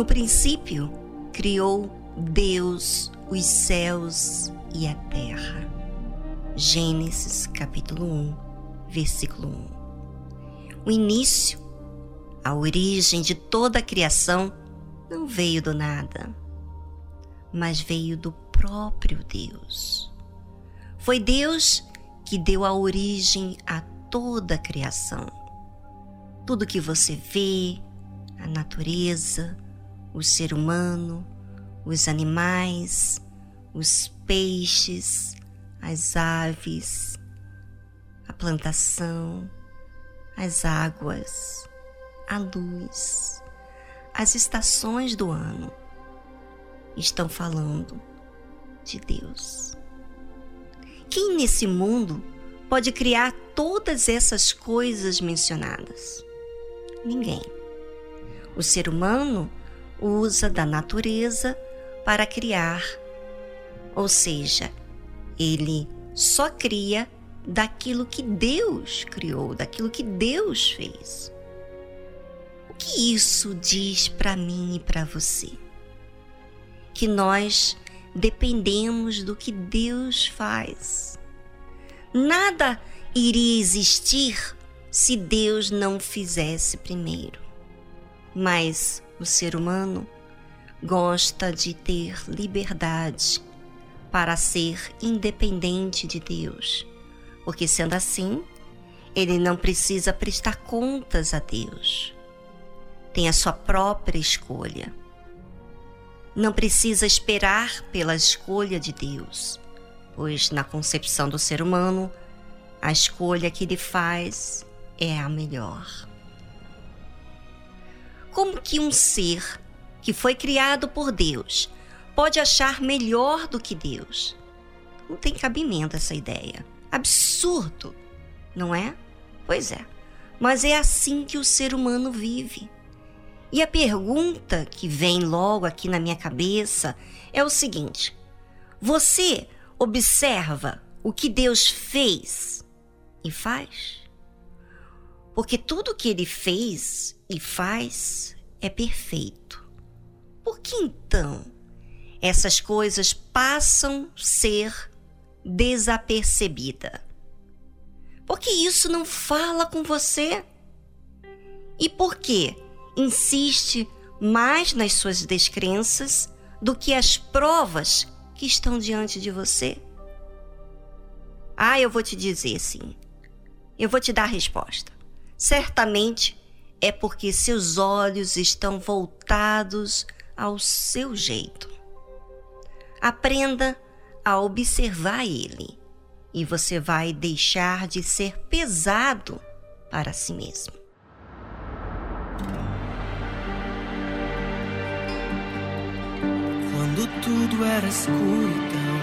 No princípio, criou Deus os céus e a terra. Gênesis capítulo 1, versículo 1. O início, a origem de toda a criação não veio do nada, mas veio do próprio Deus. Foi Deus que deu a origem a toda a criação. Tudo que você vê, a natureza, o ser humano, os animais, os peixes, as aves, a plantação, as águas, a luz, as estações do ano estão falando de Deus. Quem nesse mundo pode criar todas essas coisas mencionadas? Ninguém. O ser humano usa da natureza para criar, ou seja, ele só cria daquilo que Deus criou, daquilo que Deus fez. O que isso diz para mim e para você? Que nós dependemos do que Deus faz. Nada iria existir se Deus não fizesse primeiro. Mas o ser humano gosta de ter liberdade para ser independente de Deus, porque sendo assim, ele não precisa prestar contas a Deus. Tem a sua própria escolha. Não precisa esperar pela escolha de Deus, pois na concepção do ser humano, a escolha que ele faz é a melhor. Como que um ser que foi criado por Deus pode achar melhor do que Deus? Não tem cabimento essa ideia. Absurdo, não é? Pois é. Mas é assim que o ser humano vive. E a pergunta que vem logo aqui na minha cabeça é o seguinte: você observa o que Deus fez e faz? Porque tudo que ele fez e faz é perfeito. Por que então essas coisas passam a ser desapercebida? Porque isso não fala com você? E por que insiste mais nas suas descrenças do que as provas que estão diante de você? Ah, eu vou te dizer sim. Eu vou te dar a resposta. Certamente é porque seus olhos estão voltados ao seu jeito. Aprenda a observar ele e você vai deixar de ser pesado para si mesmo. Quando tudo era escuridão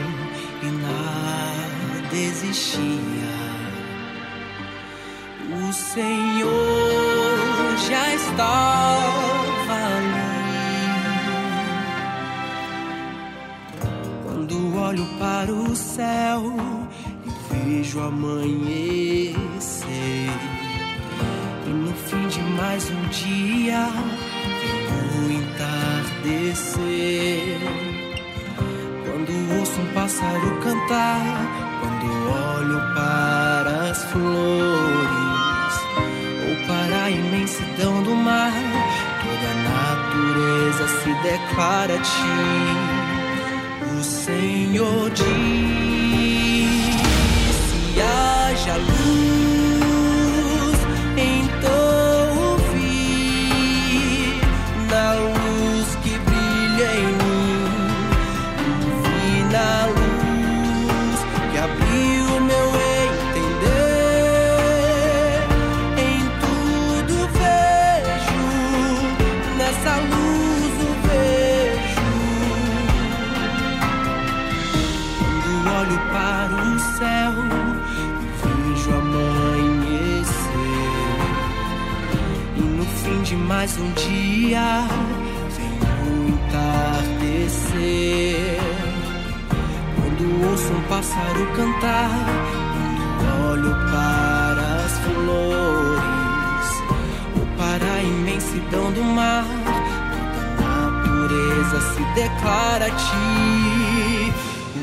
e nada existia, o Senhor já estava ali. Quando olho para o céu e vejo amanhecer, e no fim de mais um dia vem o entardecer. entardecer. Quando ouço um pássaro cantar, quando olho para as flores, imensidão do mar, toda a natureza se declara a ti. O Senhor diz: de mais um dia, vem o entardecer. Quando ouço um pássaro cantar, quando olho para as flores, ou para a imensidão do mar, toda a natureza se declara a ti.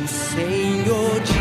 O Senhor diz: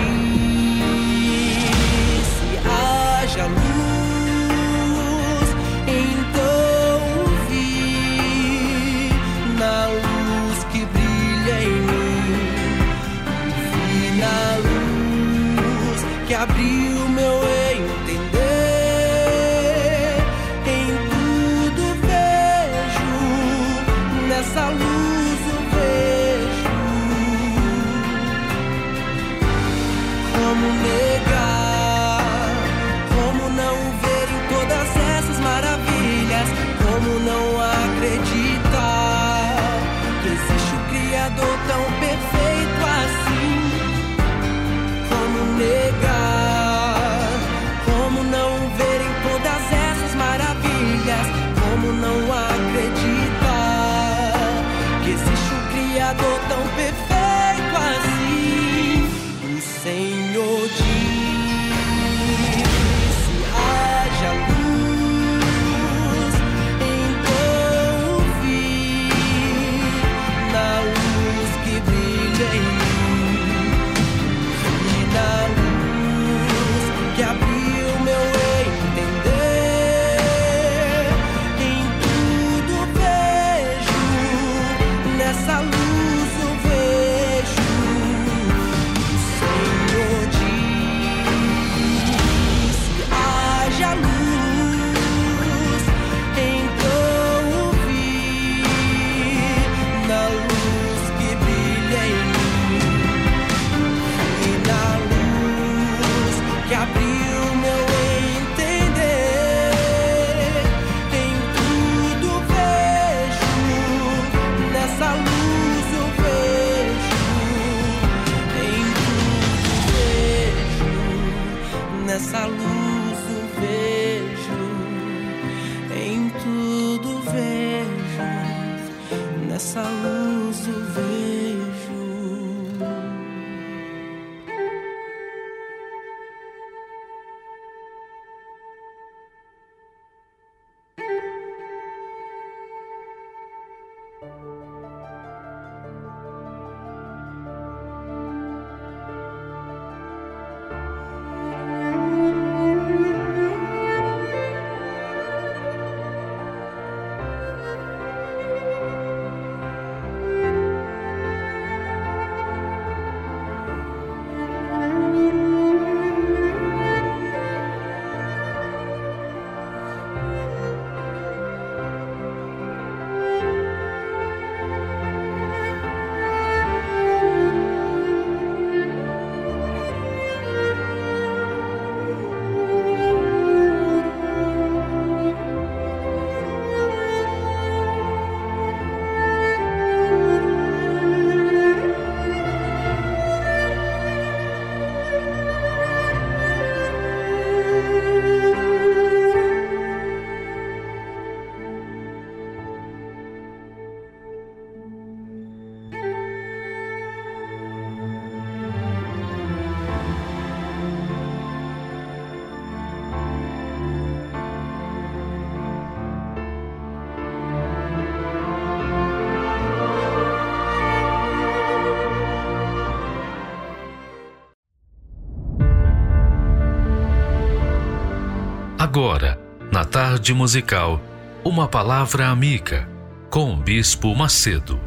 Agora, na tarde musical, uma palavra amiga com o Bispo Macedo.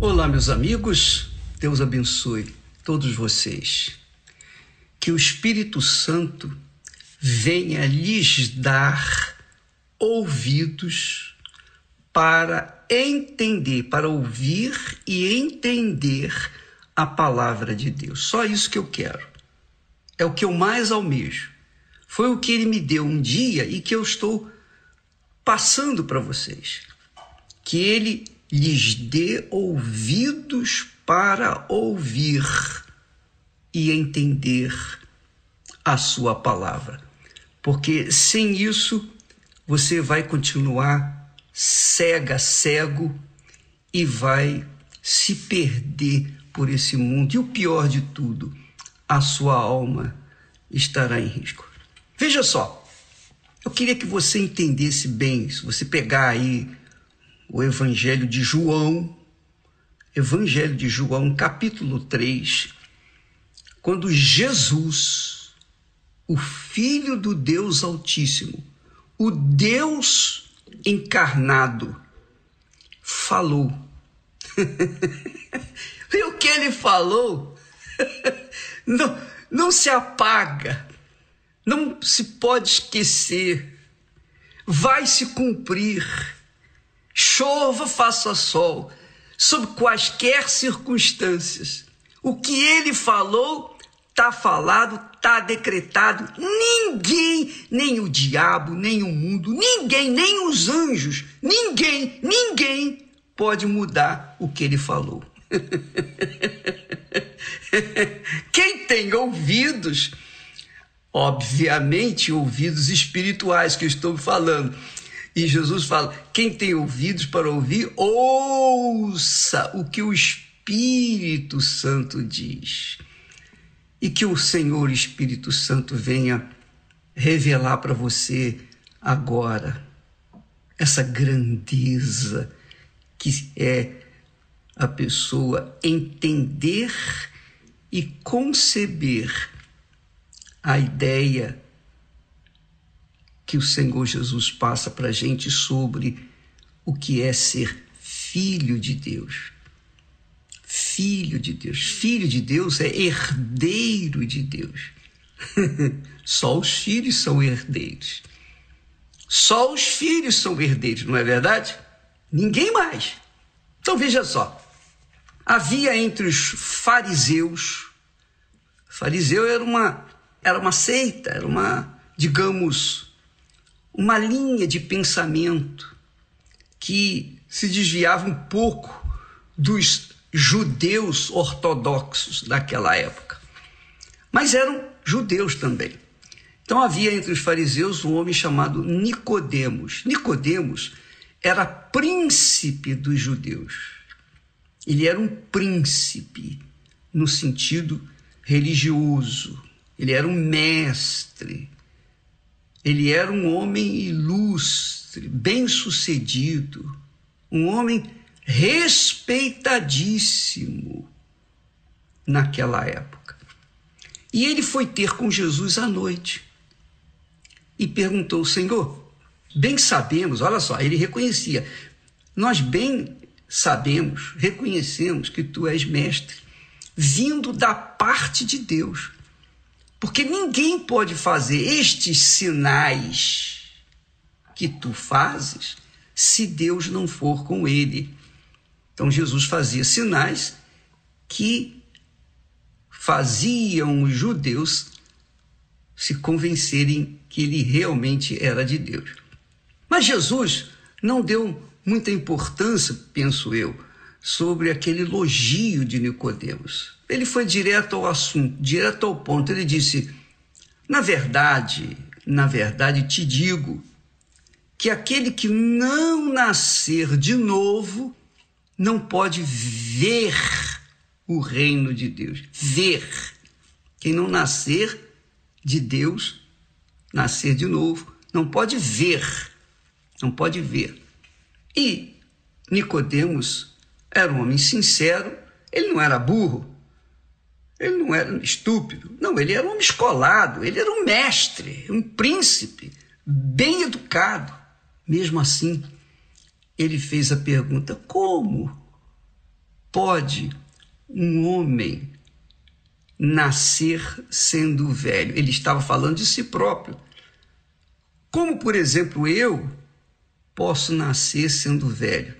Olá, meus amigos. Deus abençoe todos vocês. Que o Espírito Santo venha lhes dar ouvidos para entender, para ouvir e entender a palavra de Deus. Só isso que eu quero. É o que eu mais almejo. Foi o que ele me deu um dia e que eu estou passando para vocês. Que ele lhes dê ouvidos para ouvir e entender a sua palavra. Porque sem isso você vai continuar cega, cego e vai se perder por esse mundo. E o pior de tudo, a sua alma estará em risco. Veja só, eu queria que você entendesse bem, se você pegar aí o Evangelho de João, Evangelho de João, capítulo 3, quando Jesus, o Filho do Deus Altíssimo, o Deus encarnado, falou. e o que ele falou não, não se apaga, não se pode esquecer, vai se cumprir chova, faça sol, sob quaisquer circunstâncias. O que ele falou está falado, está decretado. Ninguém, nem o diabo, nem o mundo, ninguém, nem os anjos, ninguém, ninguém pode mudar o que ele falou. Quem tem ouvidos, obviamente ouvidos espirituais que eu estou falando, e Jesus fala: quem tem ouvidos para ouvir, ouça o que o Espírito Santo diz. E que o Senhor Espírito Santo venha revelar para você agora essa grandeza que é a pessoa entender e conceber a ideia que o Senhor Jesus passa para a gente sobre o que é ser filho de Deus. Filho de Deus. Filho de Deus é herdeiro de Deus. Só os filhos são herdeiros. Só os filhos são herdeiros, não é verdade? Ninguém mais. Então veja só. Havia entre os fariseus, fariseu era uma era uma seita, era uma, digamos, uma linha de pensamento que se desviava um pouco dos judeus ortodoxos daquela época. Mas eram judeus também. Então havia entre os fariseus um homem chamado Nicodemos. Nicodemos era príncipe dos judeus. Ele era um príncipe no sentido religioso. Ele era um mestre. Ele era um homem ilustre, bem-sucedido, um homem respeitadíssimo naquela época. E ele foi ter com Jesus à noite e perguntou: Senhor, bem sabemos, olha só, ele reconhecia, nós bem sabemos, reconhecemos que tu és mestre, vindo da parte de Deus. Porque ninguém pode fazer estes sinais que tu fazes se Deus não for com ele. Então Jesus fazia sinais que faziam os judeus se convencerem que ele realmente era de Deus. Mas Jesus não deu muita importância, penso eu, sobre aquele elogio de Nicodemos. Ele foi direto ao assunto, direto ao ponto. Ele disse: Na verdade, na verdade te digo que aquele que não nascer de novo não pode ver o reino de Deus. Ver. Quem não nascer de Deus, nascer de novo, não pode ver. Não pode ver. E Nicodemos era um homem sincero, ele não era burro. Ele não era estúpido, não, ele era um homem escolado, ele era um mestre, um príncipe, bem educado. Mesmo assim, ele fez a pergunta: como pode um homem nascer sendo velho? Ele estava falando de si próprio. Como, por exemplo, eu posso nascer sendo velho?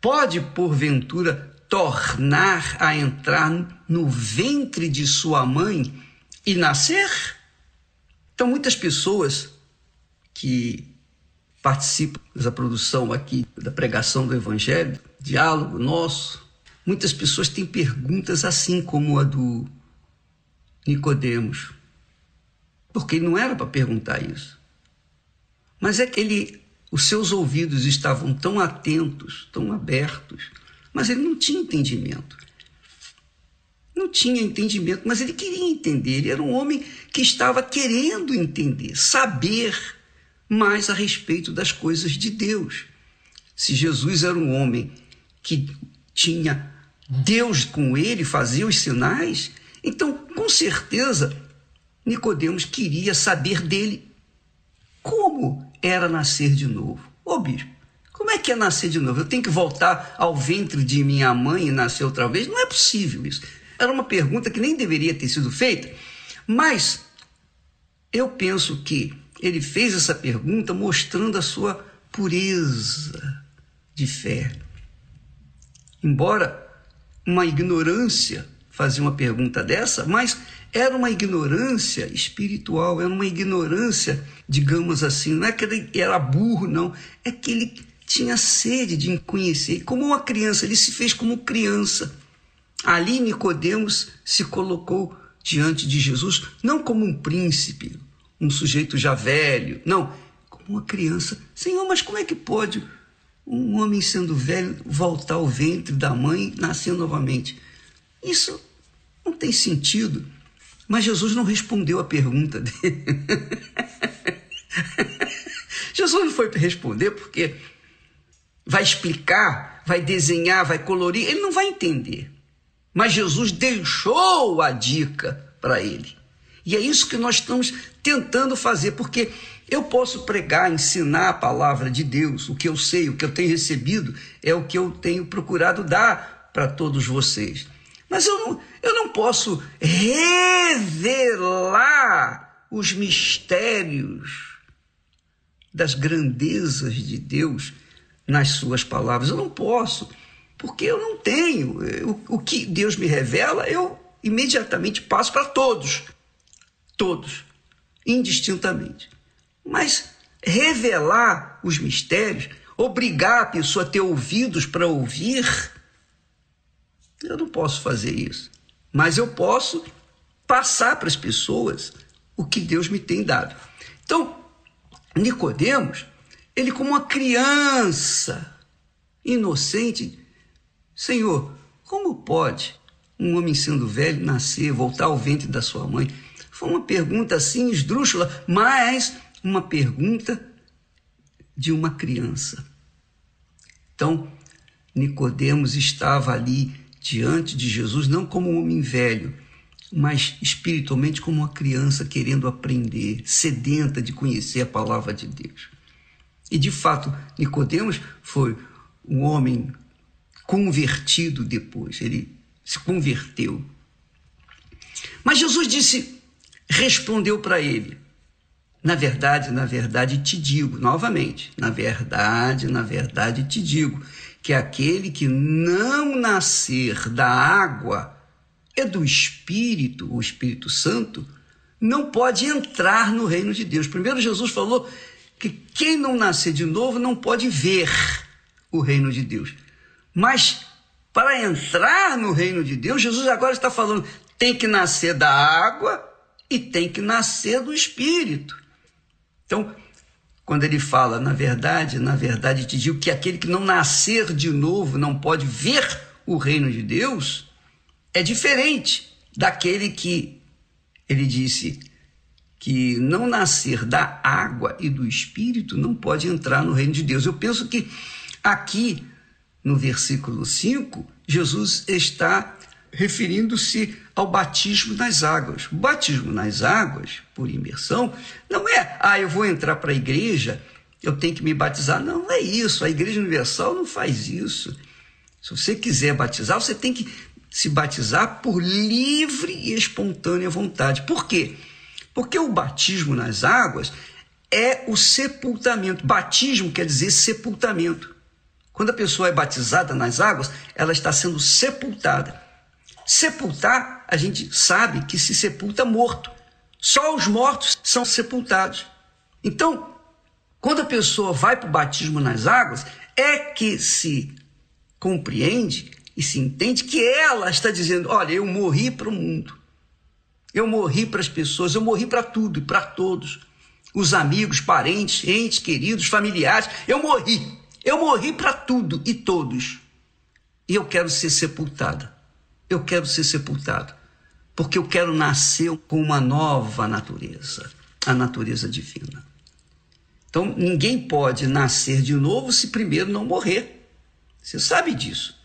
Pode, porventura, tornar a entrar no ventre de sua mãe e nascer? Então, muitas pessoas que participam da produção aqui da pregação do Evangelho, diálogo nosso, muitas pessoas têm perguntas assim como a do Nicodemos. Porque não era para perguntar isso. Mas é que ele, os seus ouvidos estavam tão atentos, tão abertos, mas ele não tinha entendimento. Não tinha entendimento, mas ele queria entender. Ele era um homem que estava querendo entender, saber mais a respeito das coisas de Deus. Se Jesus era um homem que tinha Deus com ele, fazia os sinais, então com certeza Nicodemos queria saber dele como era nascer de novo. Ô bispo, como é que é nascer de novo? Eu tenho que voltar ao ventre de minha mãe e nascer outra vez? Não é possível isso. Era uma pergunta que nem deveria ter sido feita, mas eu penso que ele fez essa pergunta mostrando a sua pureza de fé. Embora uma ignorância fazer uma pergunta dessa, mas era uma ignorância espiritual, era uma ignorância, digamos assim, não é que ele era burro, não, é que ele tinha sede de conhecer. Como uma criança, ele se fez como criança. Ali Nicodemos se colocou diante de Jesus não como um príncipe, um sujeito já velho, não, como uma criança. Senhor, mas como é que pode um homem sendo velho voltar ao ventre da mãe e nascer novamente? Isso não tem sentido. Mas Jesus não respondeu a pergunta dele. Jesus não foi responder porque vai explicar, vai desenhar, vai colorir, ele não vai entender. Mas Jesus deixou a dica para ele. E é isso que nós estamos tentando fazer, porque eu posso pregar, ensinar a palavra de Deus, o que eu sei, o que eu tenho recebido, é o que eu tenho procurado dar para todos vocês. Mas eu não, eu não posso revelar os mistérios das grandezas de Deus nas suas palavras. Eu não posso, porque eu não tenho. O, o que Deus me revela, eu imediatamente passo para todos. Todos, indistintamente. Mas revelar os mistérios, obrigar a pessoa a ter ouvidos para ouvir, eu não posso fazer isso. Mas eu posso passar para as pessoas o que Deus me tem dado. Então, Nicodemos, ele como uma criança inocente, Senhor, como pode um homem sendo velho nascer, voltar ao ventre da sua mãe? Foi uma pergunta assim esdrúxula, mas uma pergunta de uma criança. Então, Nicodemos estava ali diante de Jesus não como um homem velho, mas espiritualmente como uma criança querendo aprender, sedenta de conhecer a palavra de Deus. E de fato, Nicodemos foi um homem convertido depois, ele se converteu. Mas Jesus disse, respondeu para ele: Na verdade, na verdade te digo, novamente, na verdade, na verdade te digo, que aquele que não nascer da água é do Espírito, o Espírito Santo, não pode entrar no reino de Deus. Primeiro, Jesus falou que quem não nascer de novo não pode ver o reino de Deus. Mas para entrar no reino de Deus, Jesus agora está falando: tem que nascer da água e tem que nascer do Espírito. Então, quando ele fala, na verdade, na verdade te digo que aquele que não nascer de novo não pode ver o reino de Deus, é diferente daquele que ele disse que não nascer da água e do espírito não pode entrar no reino de Deus. Eu penso que aqui no versículo 5, Jesus está referindo-se ao batismo nas águas. O batismo nas águas, por imersão, não é, ah, eu vou entrar para a igreja, eu tenho que me batizar. Não, não é isso. A Igreja Universal não faz isso. Se você quiser batizar, você tem que se batizar por livre e espontânea vontade. Por quê? Porque o batismo nas águas é o sepultamento. Batismo quer dizer sepultamento. Quando a pessoa é batizada nas águas, ela está sendo sepultada. Sepultar, a gente sabe que se sepulta morto. Só os mortos são sepultados. Então, quando a pessoa vai para o batismo nas águas, é que se compreende e se entende que ela está dizendo: olha, eu morri para o mundo. Eu morri para as pessoas, eu morri para tudo e para todos. Os amigos, parentes, entes queridos, familiares, eu morri. Eu morri para tudo e todos. E eu quero ser sepultada. Eu quero ser sepultado. Porque eu quero nascer com uma nova natureza, a natureza divina. Então, ninguém pode nascer de novo se primeiro não morrer. Você sabe disso.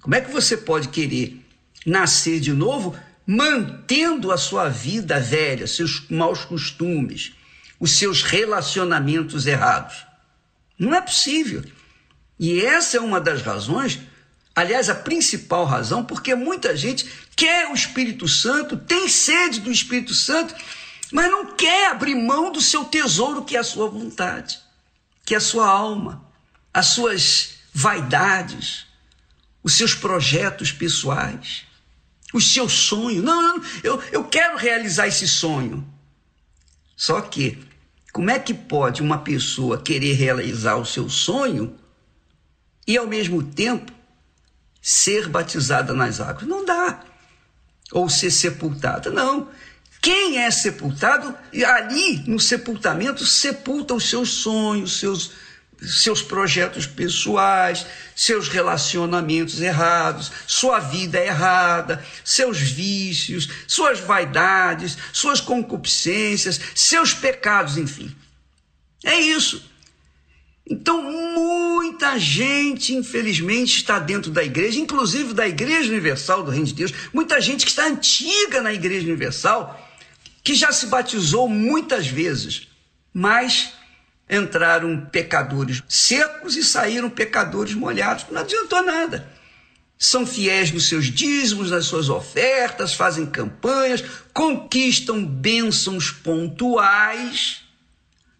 Como é que você pode querer nascer de novo mantendo a sua vida velha, seus maus costumes, os seus relacionamentos errados? Não é possível. E essa é uma das razões, aliás, a principal razão, porque muita gente quer o Espírito Santo, tem sede do Espírito Santo, mas não quer abrir mão do seu tesouro, que é a sua vontade, que é a sua alma, as suas vaidades, os seus projetos pessoais, os seus sonhos. Não, não eu, eu quero realizar esse sonho. Só que, como é que pode uma pessoa querer realizar o seu sonho e ao mesmo tempo ser batizada nas águas. Não dá. Ou ser sepultada. Não. Quem é sepultado, ali no sepultamento, sepulta os seus sonhos, seus, seus projetos pessoais, seus relacionamentos errados, sua vida errada, seus vícios, suas vaidades, suas concupiscências, seus pecados, enfim. É isso. Então, muita gente, infelizmente, está dentro da igreja, inclusive da Igreja Universal do Reino de Deus, muita gente que está antiga na Igreja Universal, que já se batizou muitas vezes, mas entraram pecadores secos e saíram pecadores molhados. Não adiantou nada. São fiéis nos seus dízimos, nas suas ofertas, fazem campanhas, conquistam bênçãos pontuais,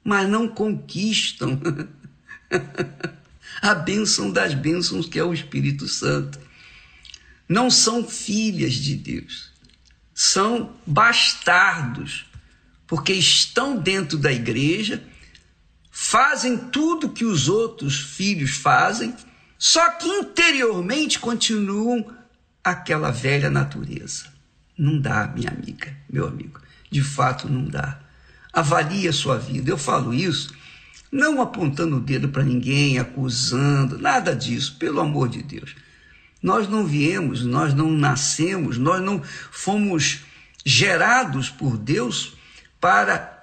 mas não conquistam a bênção das bênçãos que é o Espírito Santo. Não são filhas de Deus, são bastardos, porque estão dentro da igreja, fazem tudo que os outros filhos fazem, só que interiormente continuam aquela velha natureza. Não dá, minha amiga, meu amigo, de fato não dá. Avalie a sua vida. Eu falo isso não apontando o dedo para ninguém, acusando, nada disso, pelo amor de Deus. Nós não viemos, nós não nascemos, nós não fomos gerados por Deus para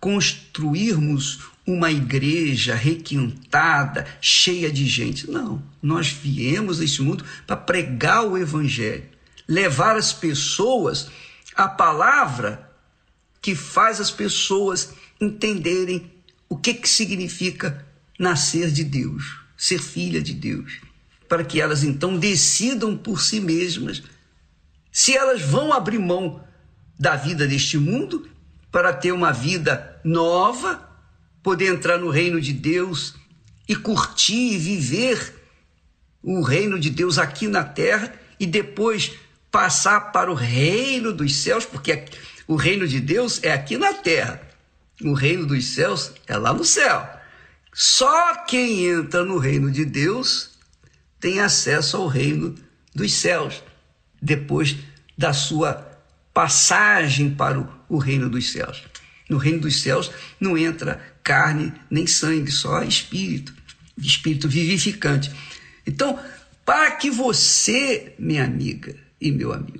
construirmos uma igreja requintada, cheia de gente. Não, nós viemos a este mundo para pregar o evangelho, levar as pessoas a palavra que faz as pessoas entenderem o que, que significa nascer de Deus, ser filha de Deus, para que elas então decidam por si mesmas se elas vão abrir mão da vida deste mundo para ter uma vida nova, poder entrar no reino de Deus e curtir e viver o reino de Deus aqui na terra e depois passar para o reino dos céus, porque o reino de Deus é aqui na terra. O reino dos céus é lá no céu. Só quem entra no reino de Deus tem acesso ao reino dos céus, depois da sua passagem para o reino dos céus. No reino dos céus não entra carne nem sangue, só espírito, espírito vivificante. Então, para que você, minha amiga e meu amigo,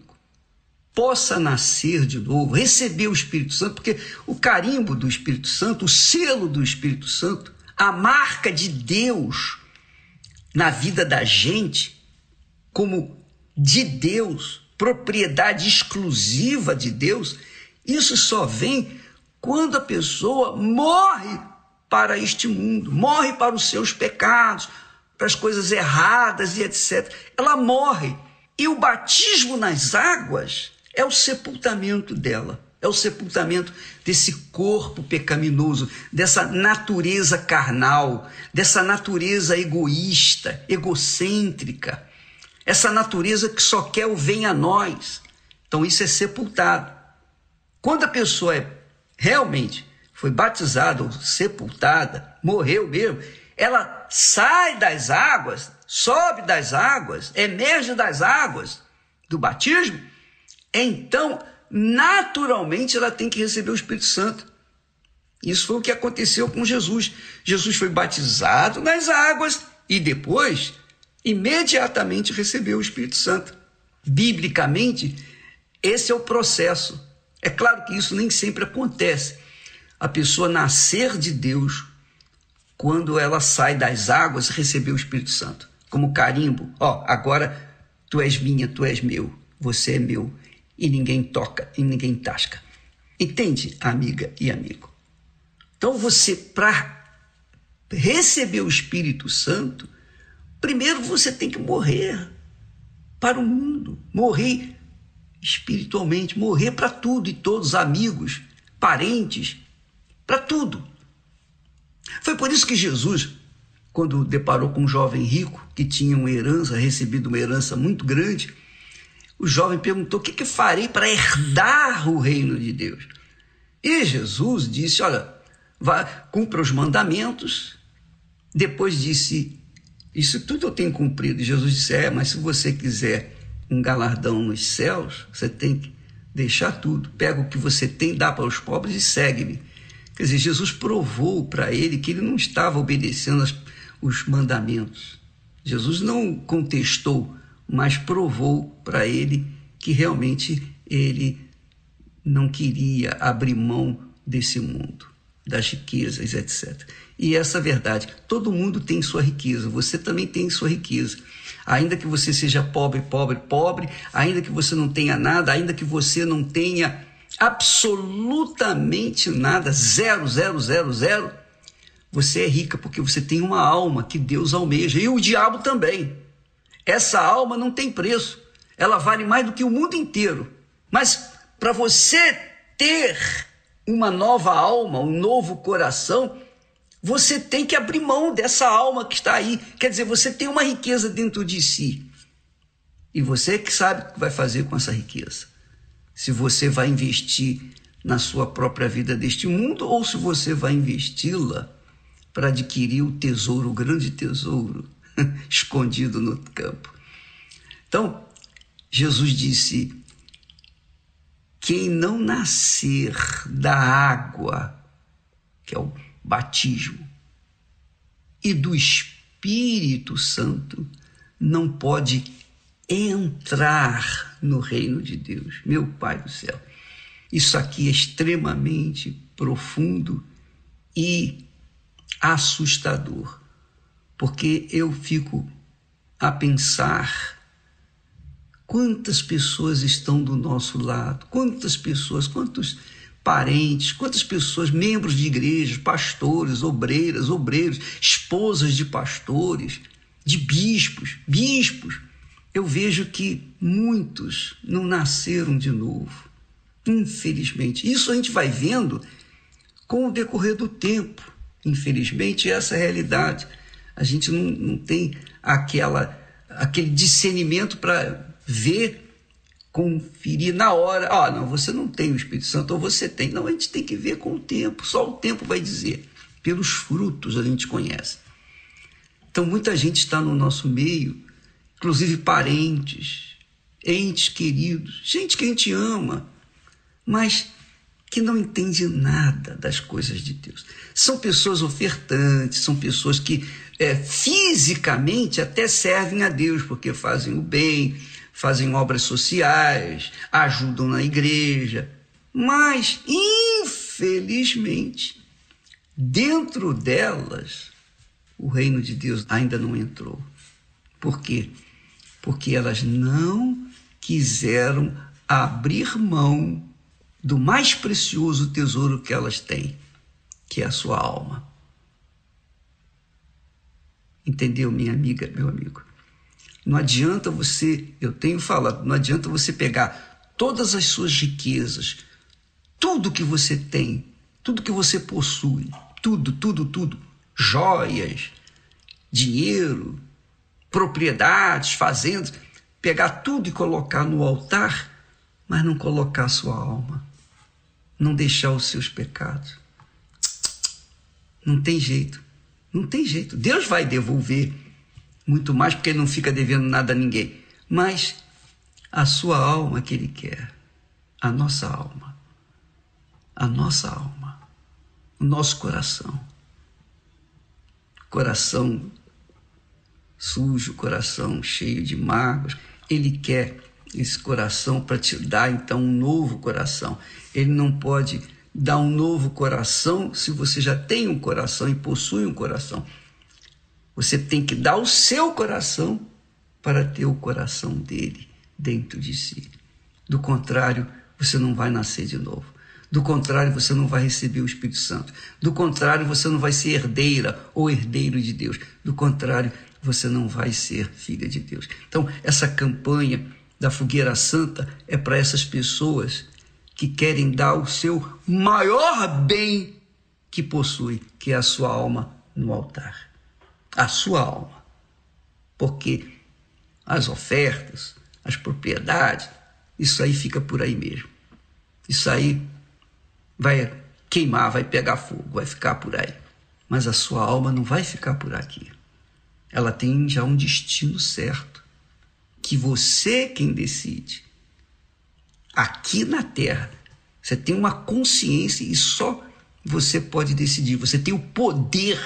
possa nascer de novo, receber o Espírito Santo, porque o carimbo do Espírito Santo, o selo do Espírito Santo, a marca de Deus na vida da gente, como de Deus, propriedade exclusiva de Deus, isso só vem quando a pessoa morre para este mundo, morre para os seus pecados, para as coisas erradas e etc. Ela morre. E o batismo nas águas é o sepultamento dela, é o sepultamento desse corpo pecaminoso, dessa natureza carnal, dessa natureza egoísta, egocêntrica, essa natureza que só quer o vem a nós. Então isso é sepultado. Quando a pessoa é realmente foi batizada ou sepultada, morreu mesmo, ela sai das águas, sobe das águas, emerge das águas do batismo, então naturalmente ela tem que receber o Espírito Santo. Isso foi o que aconteceu com Jesus. Jesus foi batizado nas águas e depois, imediatamente, recebeu o Espírito Santo. Biblicamente, esse é o processo. É claro que isso nem sempre acontece. A pessoa nascer de Deus quando ela sai das águas e receber o Espírito Santo. Como carimbo. Ó, agora tu és minha, tu és meu, você é meu. E ninguém toca, e ninguém tasca. Entende, amiga e amigo? Então você, para receber o Espírito Santo, primeiro você tem que morrer para o mundo, morrer espiritualmente, morrer para tudo e todos, amigos, parentes, para tudo. Foi por isso que Jesus, quando deparou com um jovem rico que tinha uma herança, recebido uma herança muito grande, o jovem perguntou: O que, que farei para herdar o reino de Deus? E Jesus disse: Olha, vá, cumpra os mandamentos. Depois disse: Isso tudo eu tenho cumprido. E Jesus disse: É, mas se você quiser um galardão nos céus, você tem que deixar tudo. Pega o que você tem, dá para os pobres e segue-me. Quer dizer, Jesus provou para ele que ele não estava obedecendo as, os mandamentos. Jesus não contestou, mas provou para ele que realmente ele não queria abrir mão desse mundo, das riquezas, etc. E essa verdade, todo mundo tem sua riqueza, você também tem sua riqueza ainda que você seja pobre, pobre, pobre, ainda que você não tenha nada, ainda que você não tenha absolutamente nada, zero, zero, zero, zero, você é rica porque você tem uma alma que Deus almeja e o diabo também. Essa alma não tem preço, ela vale mais do que o mundo inteiro. Mas para você ter uma nova alma, um novo coração, você tem que abrir mão dessa alma que está aí. Quer dizer, você tem uma riqueza dentro de si. E você que sabe o que vai fazer com essa riqueza. Se você vai investir na sua própria vida deste mundo ou se você vai investi-la para adquirir o tesouro, o grande tesouro escondido no campo. Então, Jesus disse: quem não nascer da água, que é o batismo e do Espírito Santo não pode entrar no reino de Deus. Meu Pai do céu, isso aqui é extremamente profundo e assustador, porque eu fico a pensar quantas pessoas estão do nosso lado, quantas pessoas, quantos parentes, quantas pessoas, membros de igrejas, pastores, obreiras, obreiros, esposas de pastores, de bispos, bispos. Eu vejo que muitos não nasceram de novo, infelizmente. Isso a gente vai vendo com o decorrer do tempo. Infelizmente, essa é a realidade. A gente não, não tem aquela, aquele discernimento para ver conferir na hora. Ah, não, você não tem o Espírito Santo, ou você tem. Não, a gente tem que ver com o tempo, só o tempo vai dizer. Pelos frutos a gente conhece. Então, muita gente está no nosso meio, inclusive parentes, entes queridos, gente que a gente ama, mas que não entende nada das coisas de Deus. São pessoas ofertantes, são pessoas que é, fisicamente até servem a Deus, porque fazem o bem, fazem obras sociais, ajudam na igreja, mas, infelizmente, dentro delas, o reino de Deus ainda não entrou. Por quê? Porque elas não quiseram abrir mão do mais precioso tesouro que elas têm, que é a sua alma. Entendeu, minha amiga, meu amigo? Não adianta você, eu tenho falado, não adianta você pegar todas as suas riquezas, tudo que você tem, tudo que você possui, tudo, tudo, tudo, joias, dinheiro, propriedades, fazendas, pegar tudo e colocar no altar, mas não colocar sua alma, não deixar os seus pecados. Não tem jeito, não tem jeito. Deus vai devolver muito mais porque ele não fica devendo nada a ninguém, mas a sua alma que ele quer, a nossa alma, a nossa alma, o nosso coração. Coração sujo, coração cheio de mágoas. Ele quer esse coração para te dar então um novo coração. Ele não pode dar um novo coração se você já tem um coração e possui um coração. Você tem que dar o seu coração para ter o coração dele dentro de si. Do contrário, você não vai nascer de novo. Do contrário, você não vai receber o Espírito Santo. Do contrário, você não vai ser herdeira ou herdeiro de Deus. Do contrário, você não vai ser filha de Deus. Então, essa campanha da fogueira santa é para essas pessoas que querem dar o seu maior bem que possui, que é a sua alma no altar. A sua alma. Porque as ofertas, as propriedades, isso aí fica por aí mesmo. Isso aí vai queimar, vai pegar fogo, vai ficar por aí. Mas a sua alma não vai ficar por aqui ela tem já um destino certo, que você quem decide. Aqui na Terra, você tem uma consciência e só você pode decidir. Você tem o poder,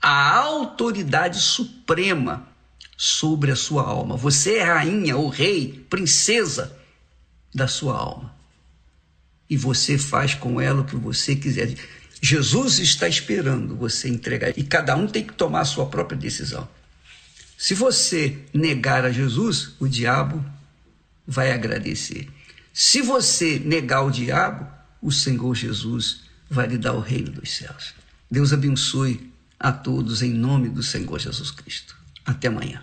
a autoridade suprema sobre a sua alma. Você é rainha ou rei, princesa da sua alma. E você faz com ela o que você quiser. Jesus está esperando você entregar e cada um tem que tomar a sua própria decisão. Se você negar a Jesus, o diabo vai agradecer. Se você negar o diabo, o Senhor Jesus vai lhe dar o reino dos céus. Deus abençoe a todos em nome do Senhor Jesus Cristo. Até amanhã.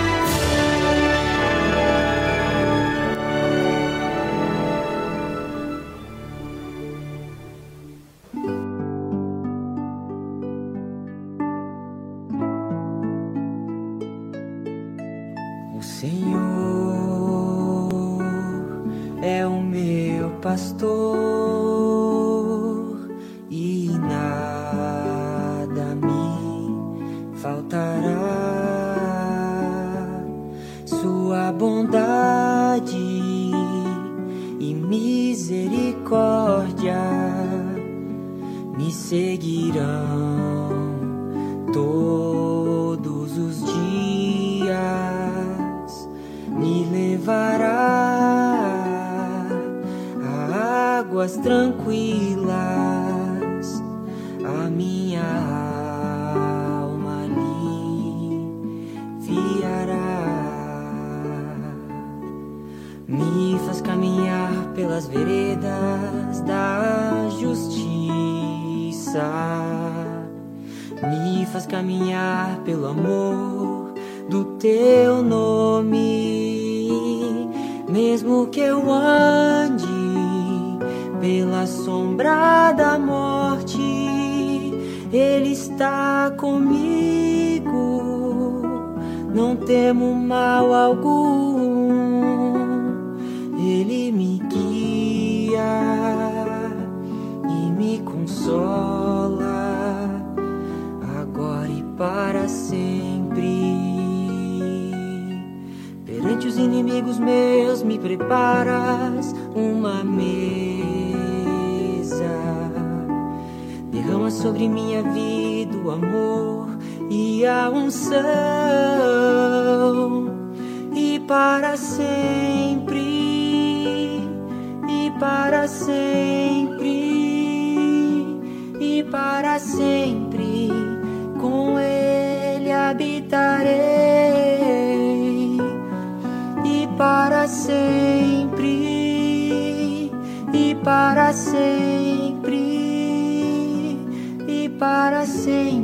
Mesmo que eu ande pela sombra da morte, Ele está comigo, não temo mal algum, Perante os inimigos meus, me preparas uma mesa. Derrama sobre minha vida o amor e a unção, e para sempre, e para sempre, e para sempre com Ele habitarei sempre, e para sempre, e para sempre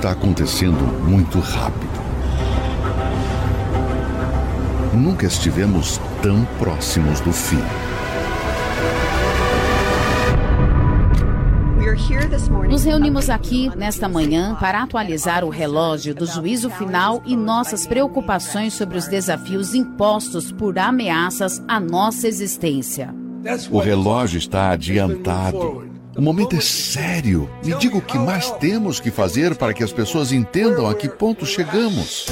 está acontecendo muito rápido. Nunca estivemos tão próximos do fim. Nos reunimos aqui nesta manhã para atualizar o relógio do juízo final e nossas preocupações sobre os desafios impostos por ameaças à nossa existência. O relógio está adiantado. O momento é sério. Me diga o que mais temos que fazer para que as pessoas entendam a que ponto chegamos.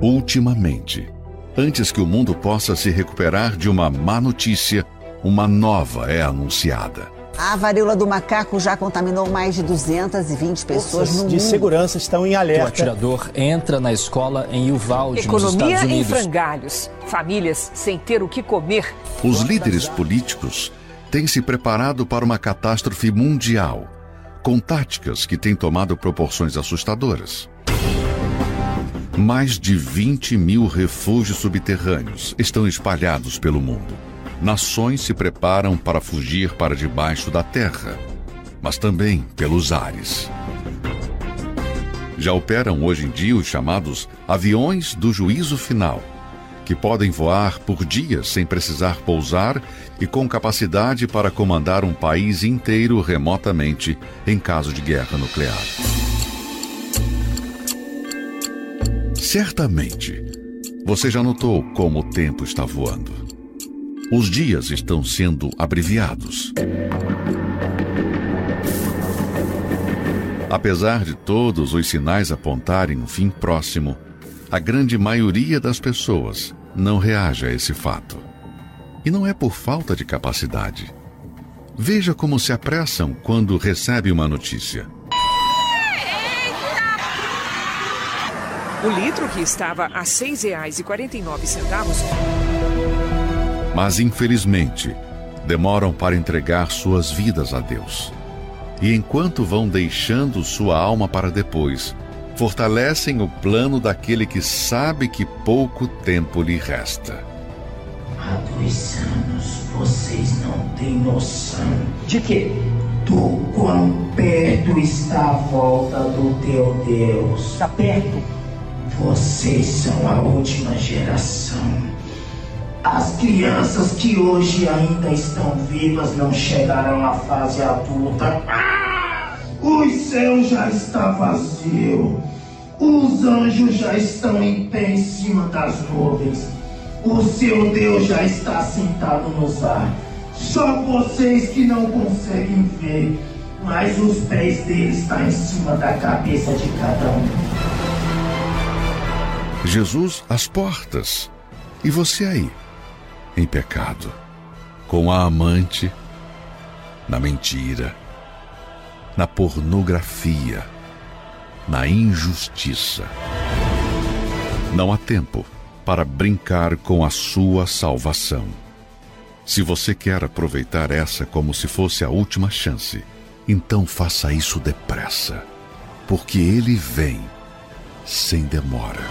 Ultimamente, antes que o mundo possa se recuperar de uma má notícia, uma nova é anunciada. A varíola do macaco já contaminou mais de 220 pessoas Forças no de mundo. segurança estão em O alerta. atirador entra na escola em Uvalde, nos Economia Estados em Unidos. frangalhos. Famílias sem ter o que comer. Os líderes políticos têm se preparado para uma catástrofe mundial, com táticas que têm tomado proporções assustadoras. Mais de 20 mil refúgios subterrâneos estão espalhados pelo mundo. Nações se preparam para fugir para debaixo da terra, mas também pelos ares. Já operam hoje em dia os chamados aviões do juízo final, que podem voar por dias sem precisar pousar e com capacidade para comandar um país inteiro remotamente em caso de guerra nuclear. Certamente, você já notou como o tempo está voando. Os dias estão sendo abreviados. Apesar de todos os sinais apontarem um fim próximo, a grande maioria das pessoas não reage a esse fato. E não é por falta de capacidade. Veja como se apressam quando recebe uma notícia. O litro que estava a R$ 6,49 Mas infelizmente, demoram para entregar suas vidas a Deus. E enquanto vão deixando sua alma para depois, fortalecem o plano daquele que sabe que pouco tempo lhe resta. Há dois anos vocês não têm noção De quê? do quão perto está a volta do teu Deus. Está perto? Vocês são a última geração. As crianças que hoje ainda estão vivas não chegarão à fase adulta. Ah! O céu já está vazio. Os anjos já estão em pé em cima das nuvens. O seu Deus já está sentado nos ar. Só vocês que não conseguem ver, mas os pés dele estão em cima da cabeça de cada um. Jesus às portas. E você aí, em pecado, com a amante, na mentira, na pornografia, na injustiça. Não há tempo para brincar com a sua salvação. Se você quer aproveitar essa como se fosse a última chance, então faça isso depressa, porque ele vem sem demora.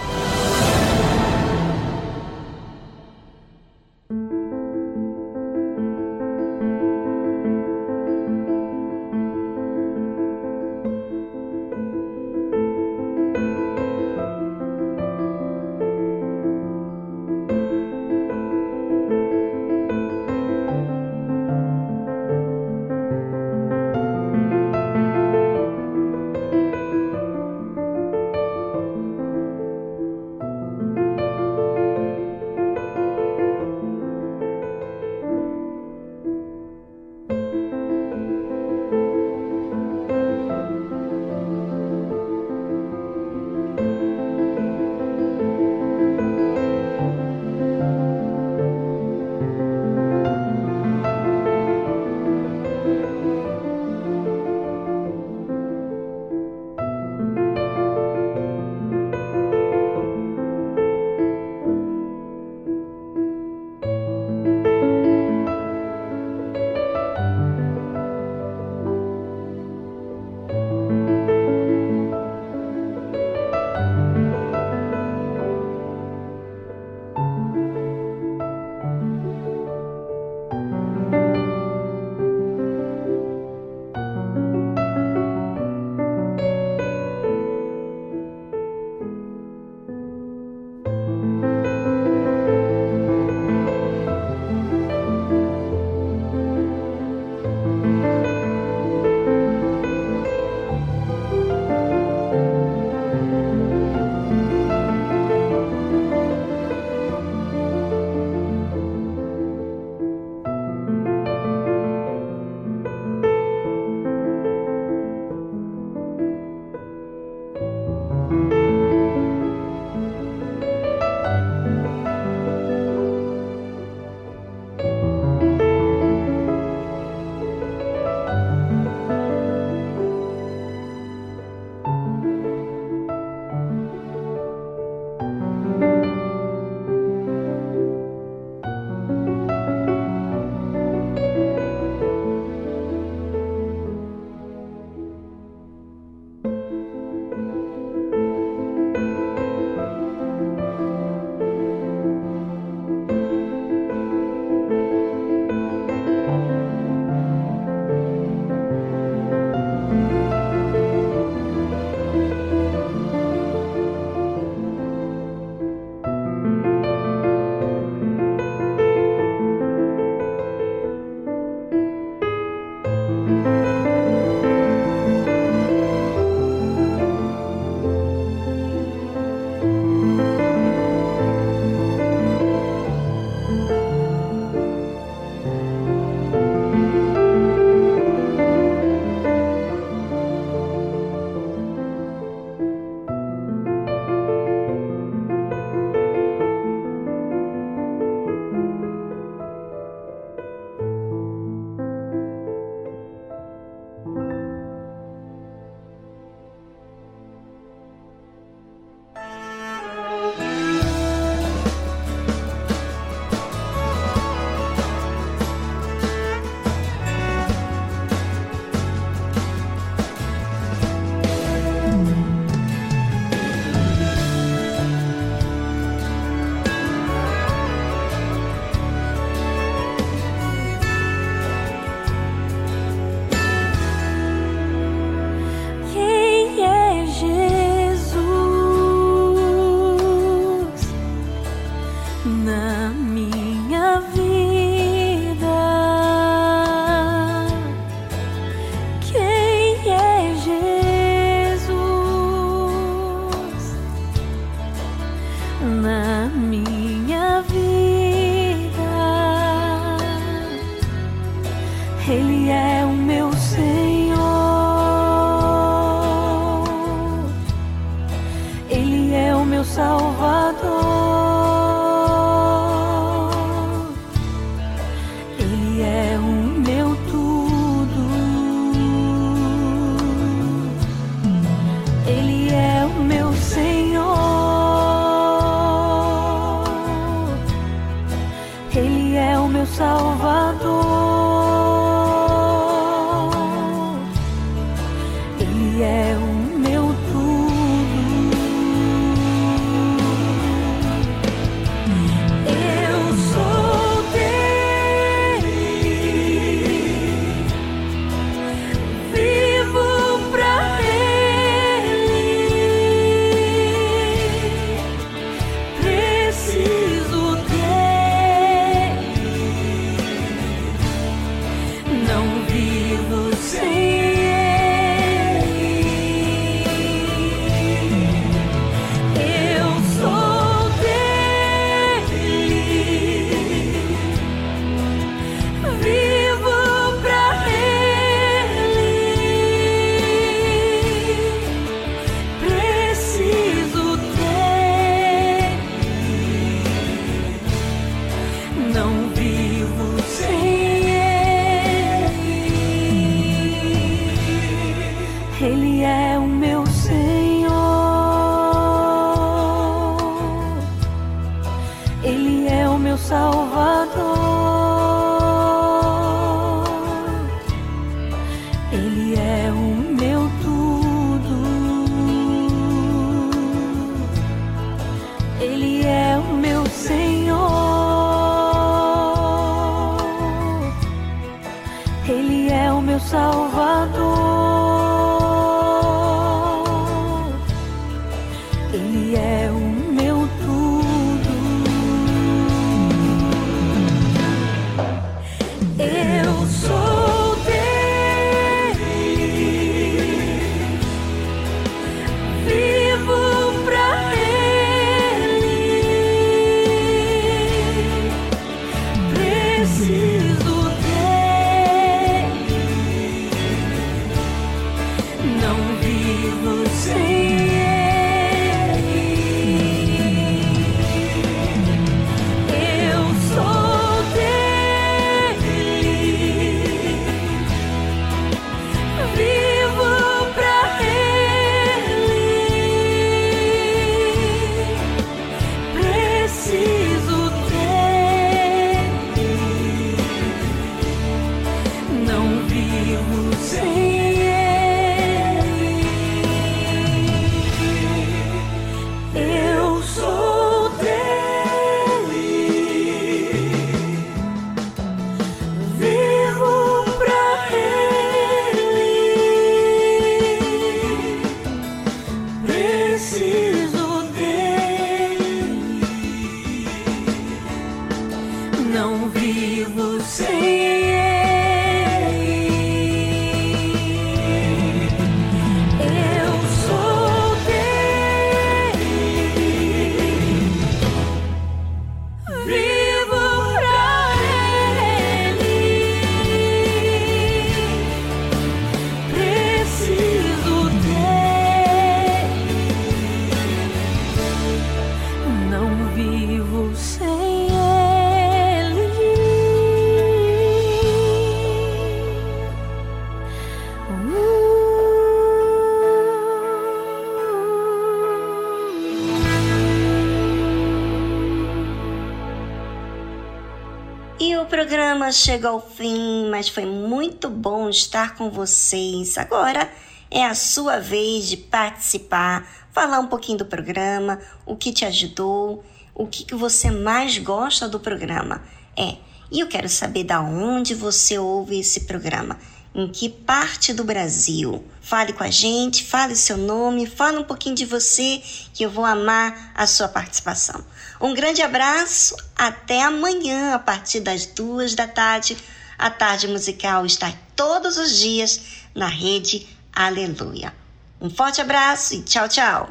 E o programa chega ao fim, mas foi muito bom estar com vocês. Agora é a sua vez de participar, falar um pouquinho do programa, o que te ajudou, o que, que você mais gosta do programa. É, e eu quero saber da onde você ouve esse programa. Em que parte do Brasil? Fale com a gente, fale seu nome, fale um pouquinho de você, que eu vou amar a sua participação. Um grande abraço, até amanhã, a partir das duas da tarde. A tarde musical está todos os dias na rede Aleluia. Um forte abraço e tchau, tchau.